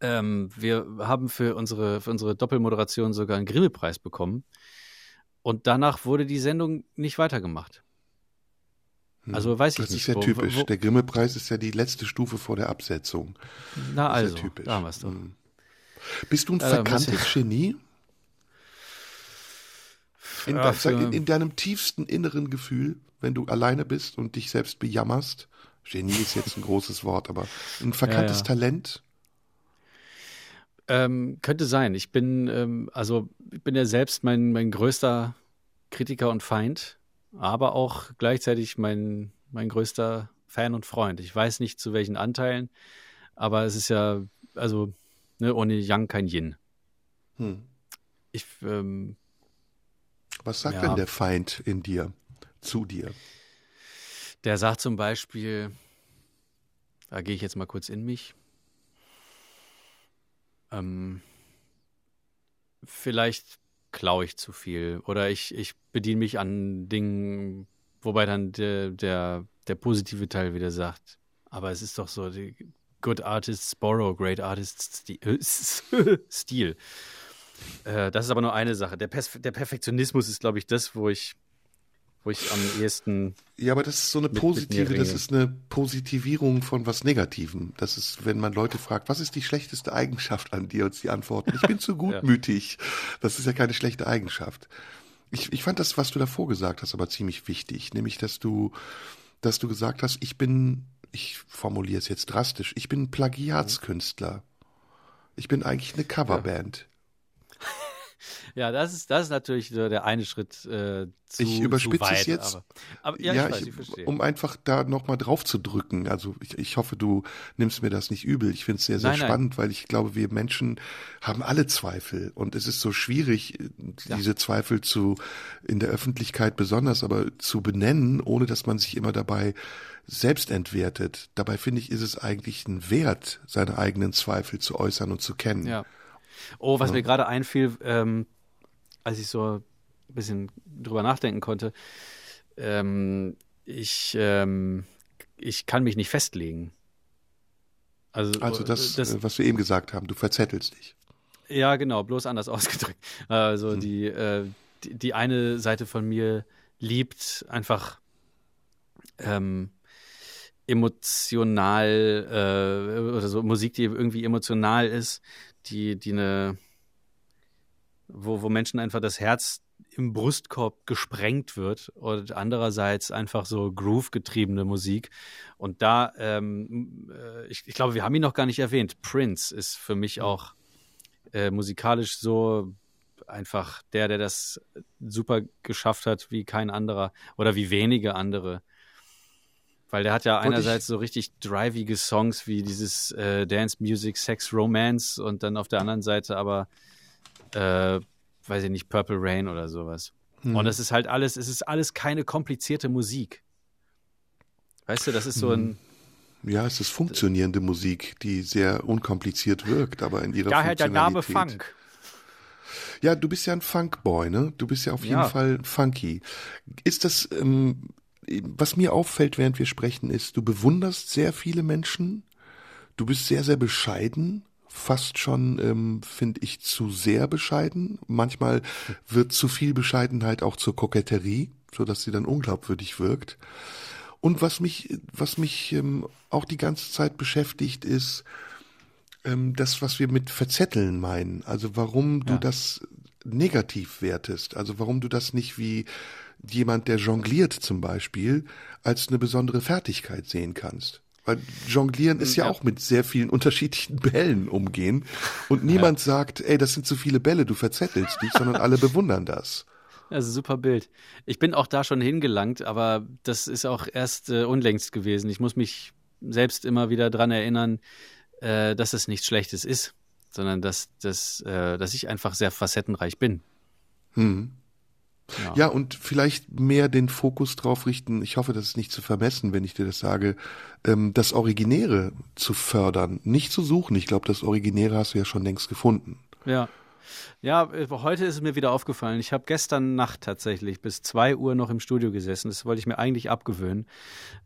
Ähm, wir haben für unsere, für unsere Doppelmoderation sogar einen Grimme-Preis bekommen. Und danach wurde die Sendung nicht weitergemacht. Hm. Also weiß ich das nicht, ist ja wo- typisch. wo- der Grimme-Preis ist ja die letzte Stufe vor der Absetzung. Na Das also, ist ja typisch. da doch. Hm. Bist du ein Ja, muss verkanntes Genie? In, Ja, de- in deinem tiefsten inneren Gefühl, wenn du alleine bist und dich selbst bejammerst, Genie ist jetzt ein großes Wort, aber ein verkanntes ja. Talent? Ähm, könnte sein. Ich bin, ähm, also ich bin ja selbst mein, mein größter Kritiker und Feind, aber auch gleichzeitig mein, mein größter Fan und Freund. Ich weiß nicht zu welchen Anteilen, aber es ist ja, also, ne, ohne Yang kein Yin. Hm. Ich, ähm, Was sagt Ja. denn der Feind in dir, zu dir? der sagt zum Beispiel, da gehe ich jetzt mal kurz in mich. Ähm, vielleicht klaue ich zu viel oder ich, ich bediene mich an Dingen, wobei dann der, der, der positive Teil wieder sagt, aber es ist doch so, die good artists borrow, great artists steal. Äh, das ist aber nur eine Sache. Der, Pers der Perfektionismus ist, glaube ich, das, wo ich, wo ich am ehesten Ja, aber das ist so eine Mit- mit positive, mir das ist eine Positivierung von was Negativem. Das ist, wenn man Leute fragt, was ist die schlechteste Eigenschaft an dir? Und sie antworten, ich bin zu gutmütig. Das ist ja keine schlechte Eigenschaft. Ich, ich fand das, was du davor gesagt hast, aber ziemlich wichtig. Nämlich, dass du, dass du gesagt hast, ich bin, ich formuliere es jetzt drastisch, ich bin Plagiatskünstler. Ich bin eigentlich eine Coverband. Ja, das ist, das ist natürlich so der eine Schritt äh, zu, Ich überspitze zu weit, es jetzt. Aber, aber ja, ich weiß, ich verstehe. um einfach da nochmal drauf zu drücken. Also ich, ich hoffe, du nimmst mir das nicht übel. Ich finde es sehr, sehr Nein, nein. spannend, weil ich glaube, wir Menschen haben alle Zweifel. Und es ist so schwierig, diese Zweifel zu in der Öffentlichkeit besonders, aber zu benennen, ohne dass man sich immer dabei selbst entwertet. Dabei finde ich, ist es eigentlich ein Wert, seine eigenen Zweifel zu äußern und zu kennen. Ja. Oh, was mir gerade einfiel, ähm, als ich so ein bisschen drüber nachdenken konnte, ähm, ich, ähm, ich kann mich nicht festlegen. Also, Also das, das äh, was wir eben gesagt haben, du verzettelst dich. Ja, genau, bloß anders ausgedrückt. Also Hm. die, äh, die, die eine Seite von mir liebt einfach ähm, emotional äh, oder so Musik, die irgendwie emotional ist, die, die eine, wo, wo Menschen einfach das Herz im Brustkorb gesprengt wird und andererseits einfach so Groove-getriebene Musik. Und da, ähm, äh, ich, ich glaube, wir haben ihn noch gar nicht erwähnt. Prince ist für mich auch äh, musikalisch so einfach der, der das super geschafft hat wie kein anderer oder wie wenige andere. Weil der hat ja Wollte einerseits so richtig drivige Songs wie dieses äh, Dance Music, Sex, Romance und dann auf der anderen Seite aber, äh, weiß ich nicht, Purple Rain oder sowas. Hm. Und es ist halt alles, es ist alles keine komplizierte Musik. Weißt du, das ist so ein, Ja, es ist funktionierende Musik, die sehr unkompliziert wirkt, aber in ihrer daher der Name. Funk. Ja, du bist ja ein Funkboy, ne? Du bist ja auf jeden Ja. Fall funky. Ist das, ähm, was mir auffällt, während wir sprechen, ist, du bewunderst sehr viele Menschen. Du bist sehr, sehr bescheiden. Fast schon, ähm, finde ich, zu sehr bescheiden. Manchmal wird zu viel Bescheidenheit auch zur Koketterie, so dass sie dann unglaubwürdig wirkt. Und was mich, was mich ähm, auch die ganze Zeit beschäftigt, ist ähm, das, was wir mit verzetteln meinen. Also warum du Ja. das negativ wertest. Also warum du das nicht wie jemand, der jongliert zum Beispiel, als eine besondere Fertigkeit sehen kannst. Weil Jonglieren ist ja, Ja. auch mit sehr vielen unterschiedlichen Bällen umgehen. Und niemand sagt, ey, das sind zu viele Bälle, du verzettelst dich, sondern alle bewundern das. Also super Bild. Ich bin auch da schon hingelangt, aber das ist auch erst äh, unlängst gewesen. Ich muss mich selbst immer wieder dran erinnern, äh, dass es nichts Schlechtes ist. sondern dass, dass, äh, dass ich einfach sehr facettenreich bin. Hm. Ja. ja, und vielleicht mehr den Fokus drauf richten, ich hoffe, das ist nicht zu vermessen, wenn ich dir das sage, ähm, das Originäre zu fördern, nicht zu suchen. Ich glaube, das Originäre hast du ja schon längst gefunden. Ja. Ja, heute ist es mir wieder aufgefallen. Ich habe gestern Nacht tatsächlich bis zwei Uhr noch im Studio gesessen. Das wollte ich mir eigentlich abgewöhnen.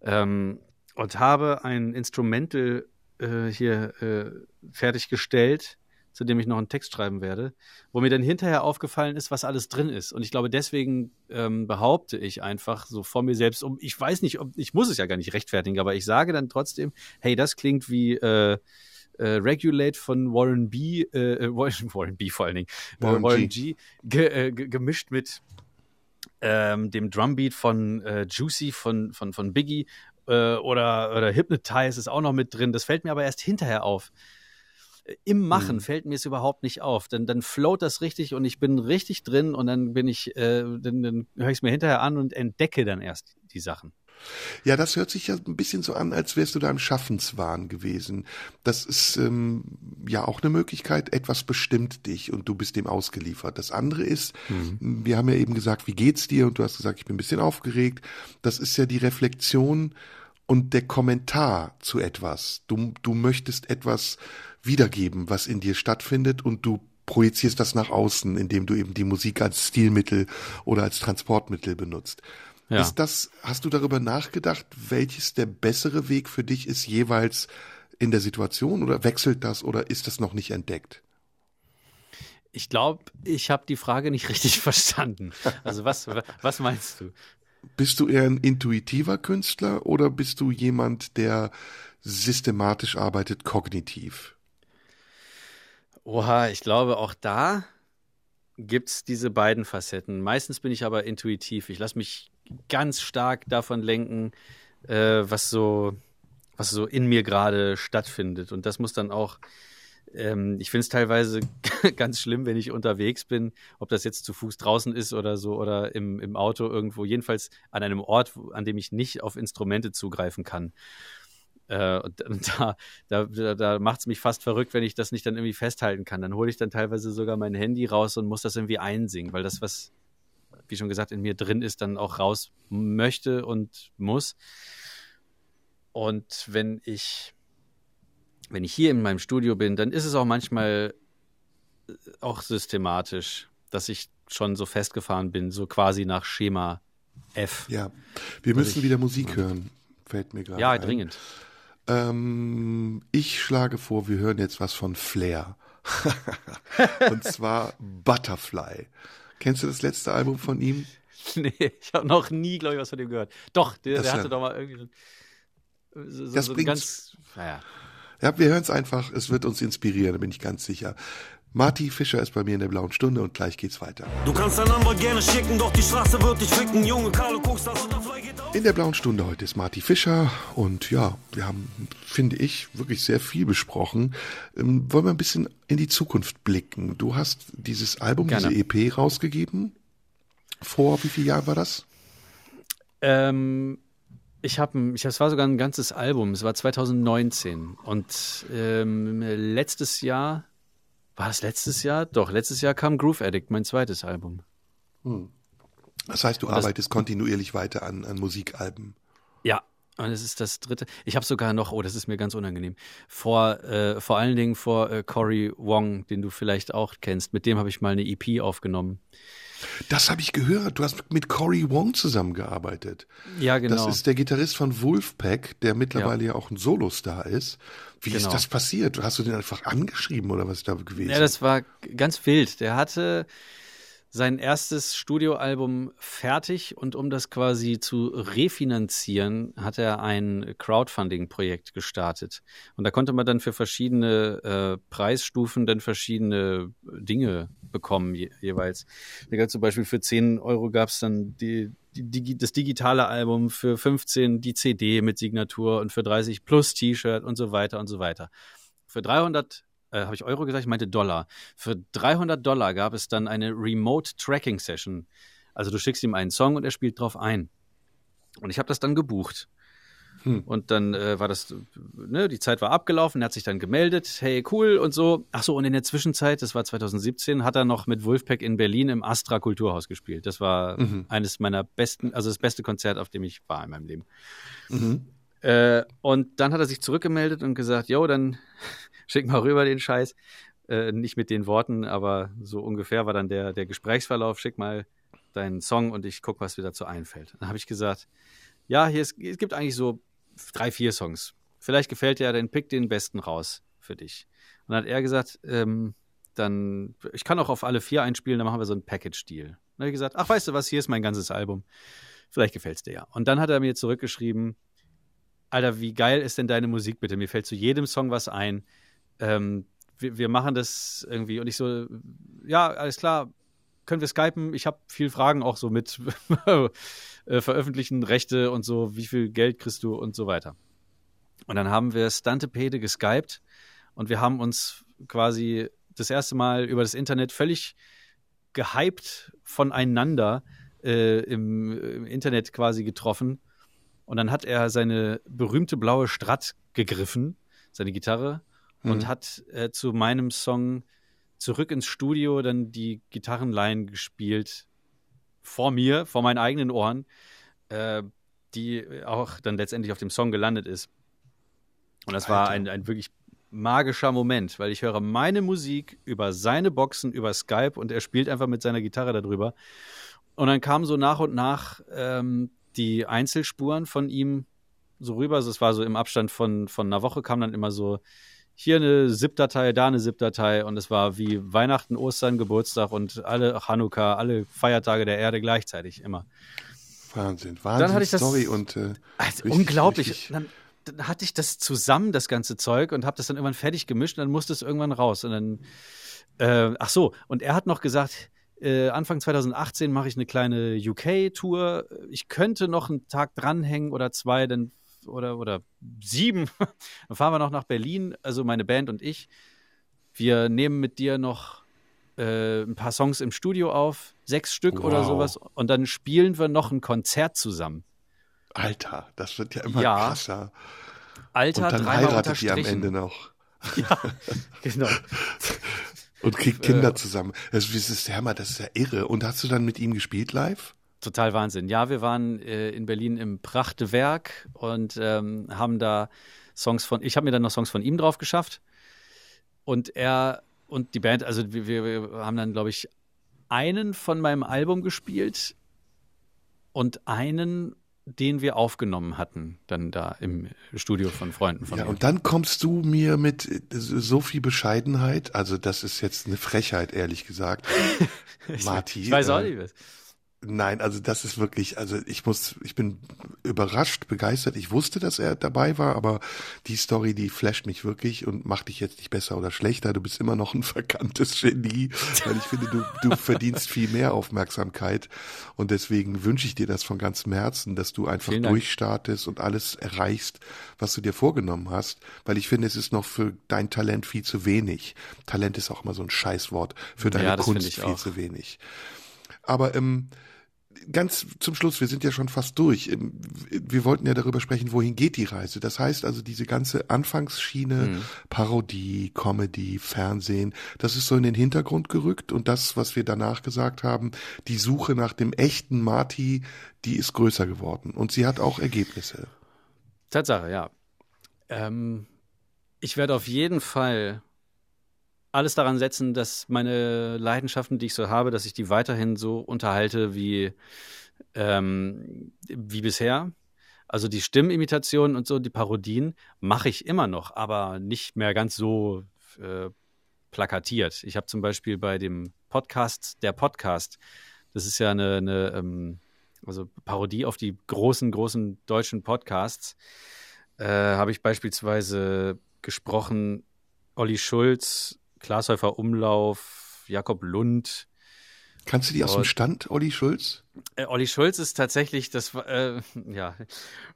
Ähm, und habe ein Instrumental äh, hier äh, fertiggestellt zu dem ich noch einen Text schreiben werde, wo mir dann hinterher aufgefallen ist, was alles drin ist. Und ich glaube, deswegen ähm, behaupte ich einfach so vor mir selbst, um, ich weiß nicht, ob, ich muss es ja gar nicht rechtfertigen, aber ich sage dann trotzdem, hey, das klingt wie äh, äh, Regulate von Warren B, äh, äh Warren B vor allen Dingen, äh, Warren, Warren G, G ge, äh, gemischt mit ähm, dem Drumbeat von Juicy von, von, von Biggie oder, oder Hypnotize ist auch noch mit drin. Das fällt mir aber erst hinterher auf im Machen mhm. fällt mir es überhaupt nicht auf. Dann, dann float das richtig und ich bin richtig drin und dann bin ich, äh, dann, dann höre ich es mir hinterher an und entdecke dann erst die Sachen. Ja, das hört sich ja ein bisschen so an, als wärst du da im Schaffenswahn gewesen. Das ist ähm, ja auch eine Möglichkeit, etwas bestimmt dich und du bist dem ausgeliefert. Das andere ist, mhm. wir haben ja eben gesagt, wie geht's dir? Und du hast gesagt, ich bin ein bisschen aufgeregt. Das ist ja die Reflexion und der Kommentar zu etwas. Du, du möchtest etwas wiedergeben, was in dir stattfindet und du projizierst das nach außen, indem du eben die Musik als Stilmittel oder als Transportmittel benutzt. Ja. Ist das, hast du darüber nachgedacht, welches der bessere Weg für dich ist jeweils in der Situation oder wechselt das oder ist das noch nicht entdeckt? Ich glaube, ich habe die Frage nicht richtig verstanden. Also was, was meinst du? Bist du eher ein intuitiver Künstler oder bist du jemand, der systematisch arbeitet, kognitiv? Oha, ich glaube, auch da gibt es diese beiden Facetten. Meistens bin ich aber intuitiv. Ich lasse mich ganz stark davon lenken, äh, was so, was so in mir gerade stattfindet. Und das muss dann auch, ähm, ich finde es teilweise ganz schlimm, wenn ich unterwegs bin, ob das jetzt zu Fuß draußen ist oder so oder im, im Auto irgendwo, jedenfalls an einem Ort, an dem ich nicht auf Instrumente zugreifen kann. Äh, und, da, da, da macht es mich fast verrückt, wenn ich das nicht dann irgendwie festhalten kann. Dann hole ich dann teilweise sogar mein Handy raus und muss das irgendwie einsingen, weil das, was, wie schon gesagt, in mir drin ist, dann auch raus möchte und muss. Und wenn ich, wenn ich hier in meinem Studio bin, dann ist es auch manchmal äh, auch systematisch, dass ich schon so festgefahren bin, so quasi nach Schema F. Ja, wir müssen ich, wieder Musik hören, fällt mir gerade. Ja, ein. dringend. Ähm, ich schlage vor, wir hören jetzt was von Flair. Und zwar Butterfly. Kennst du das letzte Album von ihm? Nee, ich habe noch nie, glaube ich, was von dem gehört. Doch, der, der hatte ja, doch mal irgendwie so, das so bringt, ganz. Naja. Ja, wir hören es einfach. Es wird uns inspirieren, da bin ich ganz sicher. Marty Fischer ist bei mir in der blauen Stunde und gleich geht's weiter. Du kannst dein Nummer gerne schicken, doch die Straße wird dich ficken. Junge, Carlo, guckst, das geht auf. In der blauen Stunde heute ist Marty Fischer und ja, wir haben, finde ich, wirklich sehr viel besprochen. Ähm, wollen wir ein bisschen in die Zukunft blicken? Du hast dieses Album, gerne. diese EP rausgegeben. Vor wie vielen Jahren war das? Ähm, ich habe, ich, es war sogar ein ganzes Album. Es war 2019 und ähm, letztes Jahr war das letztes Jahr? Doch, letztes Jahr kam Groove Addict, mein zweites Album. Hm. Das heißt, du arbeitest kontinuierlich weiter an, an Musikalben. Ja, und es ist das dritte. Ich habe sogar noch, oh, das ist mir ganz unangenehm, vor, äh, vor allen Dingen vor äh, Cory Wong, den du vielleicht auch kennst. Mit dem habe ich mal eine EP aufgenommen. Das habe ich gehört. Du hast mit Cory Wong zusammengearbeitet. Ja, genau. Das ist der Gitarrist von Wolfpack, der mittlerweile ja, ja auch ein Solostar ist. Wie genau. ist das passiert? Hast du den einfach angeschrieben oder was ist da gewesen? Ja, das war ganz wild. Der hatte sein erstes Studioalbum fertig und um das quasi zu refinanzieren, hat er ein Crowdfunding-Projekt gestartet. Und da konnte man dann für verschiedene äh, Preisstufen dann verschiedene Dinge bekommen je, jeweils. Da gab zum Beispiel für 10 Euro gab es dann die, das digitale Album, für 15 die CD mit Signatur und für 30 plus T-Shirt und so weiter und so weiter. Für 300 äh, habe ich Euro gesagt, ich meinte Dollar. Für 300 Dollar gab es dann eine Remote Tracking Session. Also du schickst ihm einen Song und er spielt drauf ein. Und ich habe das dann gebucht. Hm. Und dann äh, war das, ne, die Zeit war abgelaufen, er hat sich dann gemeldet, hey, cool und so. Ach so, und in der Zwischenzeit, das war 2017, hat er noch mit Wolfpack in Berlin im Astra Kulturhaus gespielt. Das war mhm. eines meiner besten, also das beste Konzert, auf dem ich war in meinem Leben. Mhm. Äh, und dann hat er sich zurückgemeldet und gesagt, jo, dann schick mal rüber den Scheiß. Äh, nicht mit den Worten, aber so ungefähr war dann der, der Gesprächsverlauf, schick mal deinen Song und ich guck, was mir dazu einfällt. Dann habe ich gesagt, ja, hier ist, es gibt eigentlich so drei, vier Songs. Vielleicht gefällt dir, dann pick den besten raus für dich. Und dann hat er gesagt, ähm, dann, ich kann auch auf alle vier einspielen, dann machen wir so einen Package-Deal. Dann habe ich gesagt, ach, weißt du was, hier ist mein ganzes Album. Vielleicht gefällt es dir ja. Und dann hat er mir zurückgeschrieben, Alter, wie geil ist denn deine Musik bitte? Mir fällt zu jedem Song was ein. Ähm, wir, wir, machen das irgendwie. Und ich so, ja, alles klar, können wir skypen? Ich habe viel Fragen auch so mit äh, veröffentlichen Rechte und so, wie viel Geld kriegst du und so weiter. Und dann haben wir Stantepede geskypt und wir haben uns quasi das erste Mal über das Internet völlig gehypt voneinander äh, im, im, Internet quasi getroffen. Und dann hat er seine berühmte blaue Strat gegriffen, seine Gitarre, mhm. und hat äh, zu meinem Song zurück ins Studio dann die Gitarrenline gespielt vor mir, vor meinen eigenen Ohren, äh, die auch dann letztendlich auf dem Song gelandet ist. Und das Alter. war ein, ein wirklich magischer Moment, weil ich höre meine Musik über seine Boxen, über Skype und er spielt einfach mit seiner Gitarre darüber. Und dann kamen so nach und nach ähm, die Einzelspuren von ihm so rüber. Also es war so im Abstand von, von einer Woche kam dann immer so hier eine ZIP-Datei, da eine ZIP-Datei und es war wie Weihnachten, Ostern, Geburtstag und alle Chanukka, alle Feiertage der Erde gleichzeitig immer. Wahnsinn, Wahnsinn. Dann hatte ich das, Story und äh, also richtig, unglaublich. Richtig. Dann, dann, hatte ich das zusammen, das ganze Zeug und habe das dann irgendwann fertig gemischt und dann musste es irgendwann raus und dann äh, ach so und er hat noch gesagt, äh, Anfang 2018 mache ich eine kleine UK-Tour. Ich könnte noch einen Tag dranhängen oder zwei, dann oder, oder sieben. Dann fahren wir noch nach Berlin, also meine Band und ich. Wir nehmen mit dir noch äh, ein paar Songs im Studio auf, sechs Stück wow. oder sowas, und dann spielen wir noch ein Konzert zusammen. Alter, das wird ja immer ja. krasser. Alter, und dann heiratet ihr am Ende noch. Ja, genau. und kriegt Kinder äh, zusammen. Das ist, ja, das ist ja irre. Und hast du dann mit ihm gespielt live? Total Wahnsinn. Ja, wir waren äh, in Berlin im Prachtewerk und ähm, haben da Songs von, ich habe mir dann noch Songs von ihm drauf geschafft. Und er und die Band, also wir, wir haben dann, glaube ich, einen von meinem Album gespielt und einen, den wir aufgenommen hatten, dann da im Studio von Freunden von ja, mir. Und dann kommst du mir mit so viel Bescheidenheit, also das ist jetzt eine Frechheit, ehrlich gesagt. Marti. Ich weiß auch äh, nicht was. Nein, also das ist wirklich, also ich muss, ich bin überrascht, begeistert. Ich wusste, dass er dabei war, aber die Story, die flasht mich wirklich und macht dich jetzt nicht besser oder schlechter. Du bist immer noch ein verkanntes Genie, weil ich finde, du, du verdienst viel mehr Aufmerksamkeit und deswegen wünsche ich dir das von ganzem Herzen, dass du einfach durchstartest und alles erreichst, was du dir vorgenommen hast, weil ich finde, es ist noch für dein Talent viel zu wenig. Talent ist auch immer so ein Scheißwort. Für deine ja, Kunst viel auch. zu wenig. Aber ähm, ganz zum Schluss, wir sind ja schon fast durch. Ähm, wir wollten ja darüber sprechen, wohin geht die Reise. Das heißt also, diese ganze Anfangsschiene, mhm. Parodie, Comedy, Fernsehen, das ist so in den Hintergrund gerückt und das, was wir danach gesagt haben, die Suche nach dem echten Marty, die ist größer geworden und sie hat auch Ergebnisse. Tatsache, ja. Ähm, ich werde auf jeden Fall alles daran setzen, dass meine Leidenschaften, die ich so habe, dass ich die weiterhin so unterhalte wie, ähm, wie bisher. Also die Stimmimitationen und so, die Parodien mache ich immer noch, aber nicht mehr ganz so äh, plakatiert. Ich habe zum Beispiel bei dem Podcast, der Podcast, das ist ja eine, eine ähm, also Parodie auf die großen, großen deutschen Podcasts, äh, habe ich beispielsweise gesprochen, Olli Schulz Glashäufer Umlauf, Jakob Lund. Kannst du die aus dem Stand, Olli Schulz? Äh, Olli Schulz ist tatsächlich, das äh, ja.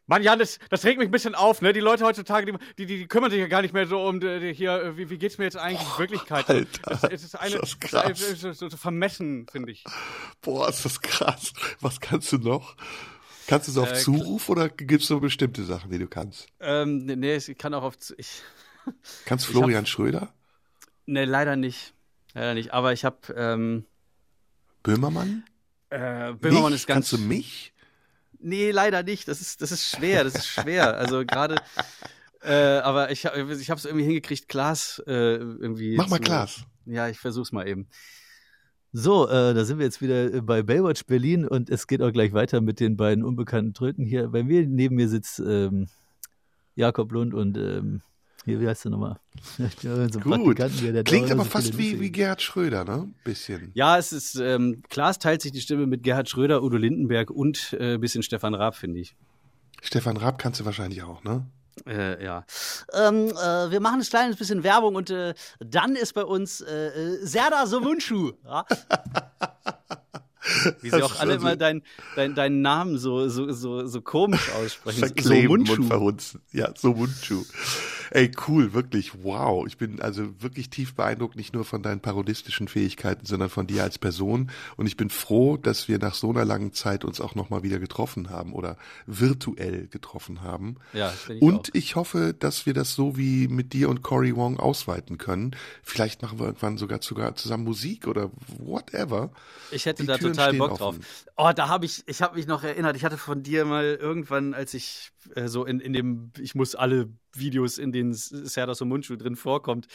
Mann, Jan, das, das regt mich ein bisschen auf, ne? Die Leute heutzutage, die, die, die kümmern sich ja gar nicht mehr so um die, die hier, wie, wie geht's mir jetzt eigentlich in Wirklichkeit? Alter, es, es ist eine, ist das krass. Es ist, so vermessen, finde ich. Boah, ist das krass. Was kannst du noch? Kannst du es auf Äh, Zuruf oder gibt es so bestimmte Sachen, die du kannst? Ähm, nee, ich kann auch auf. Ich, Kannst Florian Schröder? Nee, leider nicht. Leider nicht. Aber ich habe. Ähm, Böhmermann? äh, Böhmermann Mich? ist ganz. Kannst du mich? Nee, leider nicht. Das ist, das ist schwer. Das ist schwer. Also gerade. Äh, aber ich, ich habe es irgendwie hingekriegt, Klaas äh, irgendwie. Mach mal zu- Klaas. Ja, ich versuch's mal eben. So, äh, da sind wir jetzt wieder bei Baywatch Berlin und es geht auch gleich weiter mit den beiden unbekannten Tröten hier. Bei mir, neben mir sitzt ähm, Jakob Lund und ähm, hier, wie heißt der nochmal? so Gut. Hier, der Klingt aber so fast wie, wie Gerhard Schröder, ne? Bisschen. Ja, es ist, ähm, Klaas teilt sich die Stimme mit Gerhard Schröder, Udo Lindenberg und äh, bisschen Stefan Raab, finde ich. Stefan Raab kannst du wahrscheinlich auch, ne? Äh, ja. Ähm, äh, wir machen ein kleines bisschen Werbung und äh, dann ist bei uns äh, äh, Serdar Somuncu. Ja? Wie sie Das auch alle immer deinen dein, deinen Namen so, so, so, so komisch aussprechen. Verkleben und Somuncu. verhunzen. Ja, so Mundschuh. Ey, cool, wirklich, wow. Ich bin also wirklich tief beeindruckt, nicht nur von deinen parodistischen Fähigkeiten, sondern von dir als Person. Und ich bin froh, dass wir nach so einer langen Zeit uns auch nochmal wieder getroffen haben oder virtuell getroffen haben. Ja, ich Und auch. ich hoffe, dass wir das so wie mit dir und Cory Wong ausweiten können. Vielleicht machen wir irgendwann sogar, sogar zusammen Musik oder whatever. Ich hätte Die da Türen total Bock offen. drauf. Oh, da habe ich, ich habe mich noch erinnert, ich hatte von dir mal irgendwann, als ich äh, so in, in dem, ich muss alle Videos, in denen Serdar Somuncu drin vorkommt,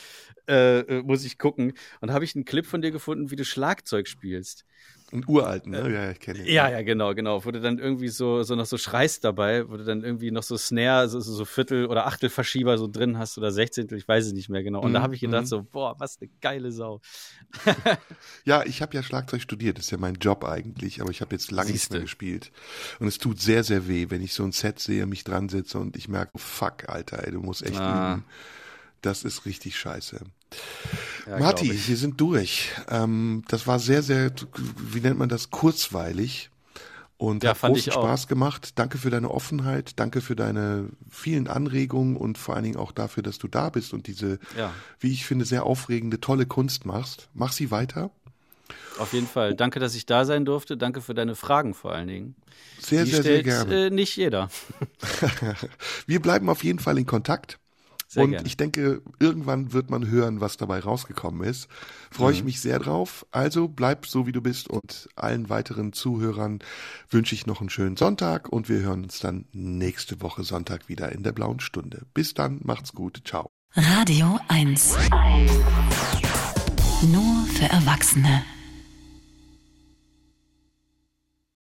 äh, äh, muss ich gucken. Und habe ich einen Clip von dir gefunden, wie du Schlagzeug spielst. Einen uralten, ne? Ja, ich kenne ihn. Äh, Ja, ja, genau, genau. Wo du dann irgendwie so, so noch so schreist dabei, wo du dann irgendwie noch so Snare, so, so Viertel- oder Achtelverschieber so drin hast oder Sechzehntel, ich weiß es nicht mehr genau. Und da Mhm, habe ich gedacht mhm. so, boah, was eine geile Sau. Ja, ich habe ja Schlagzeug studiert, das ist ja mein Job eigentlich, aber ich habe jetzt lange nicht mehr gespielt. Und es tut sehr, sehr weh, wenn ich so ein Set sehe, mich dran sitze und ich merke, oh, fuck, Alter, ey, du musst echt Ah. üben. Das ist richtig scheiße. Ja, Marti, wir sind durch. Ähm, das war sehr, sehr, wie nennt man das, kurzweilig. Und Ja, hat großen. Spaß gemacht. Danke für deine Offenheit, danke für deine vielen Anregungen und vor allen Dingen auch dafür, dass du da bist und diese, Ja. wie ich finde, sehr aufregende, tolle Kunst machst. Mach sie weiter. Auf jeden Fall. Danke, dass ich da sein durfte. Danke für deine Fragen vor allen Dingen. Sehr, Die sehr, sehr stellt gerne. Äh, nicht jeder. Wir bleiben auf jeden Fall in Kontakt. Sehr und gerne. ich denke, irgendwann wird man hören, was dabei rausgekommen ist. Freue Mhm. ich mich sehr drauf. Also bleib so, wie du bist und allen weiteren Zuhörern wünsche ich noch einen schönen Sonntag und wir hören uns dann nächste Woche Sonntag wieder in der blauen Stunde. Bis dann, macht's gut, ciao. Radio 1. Nur für Erwachsene.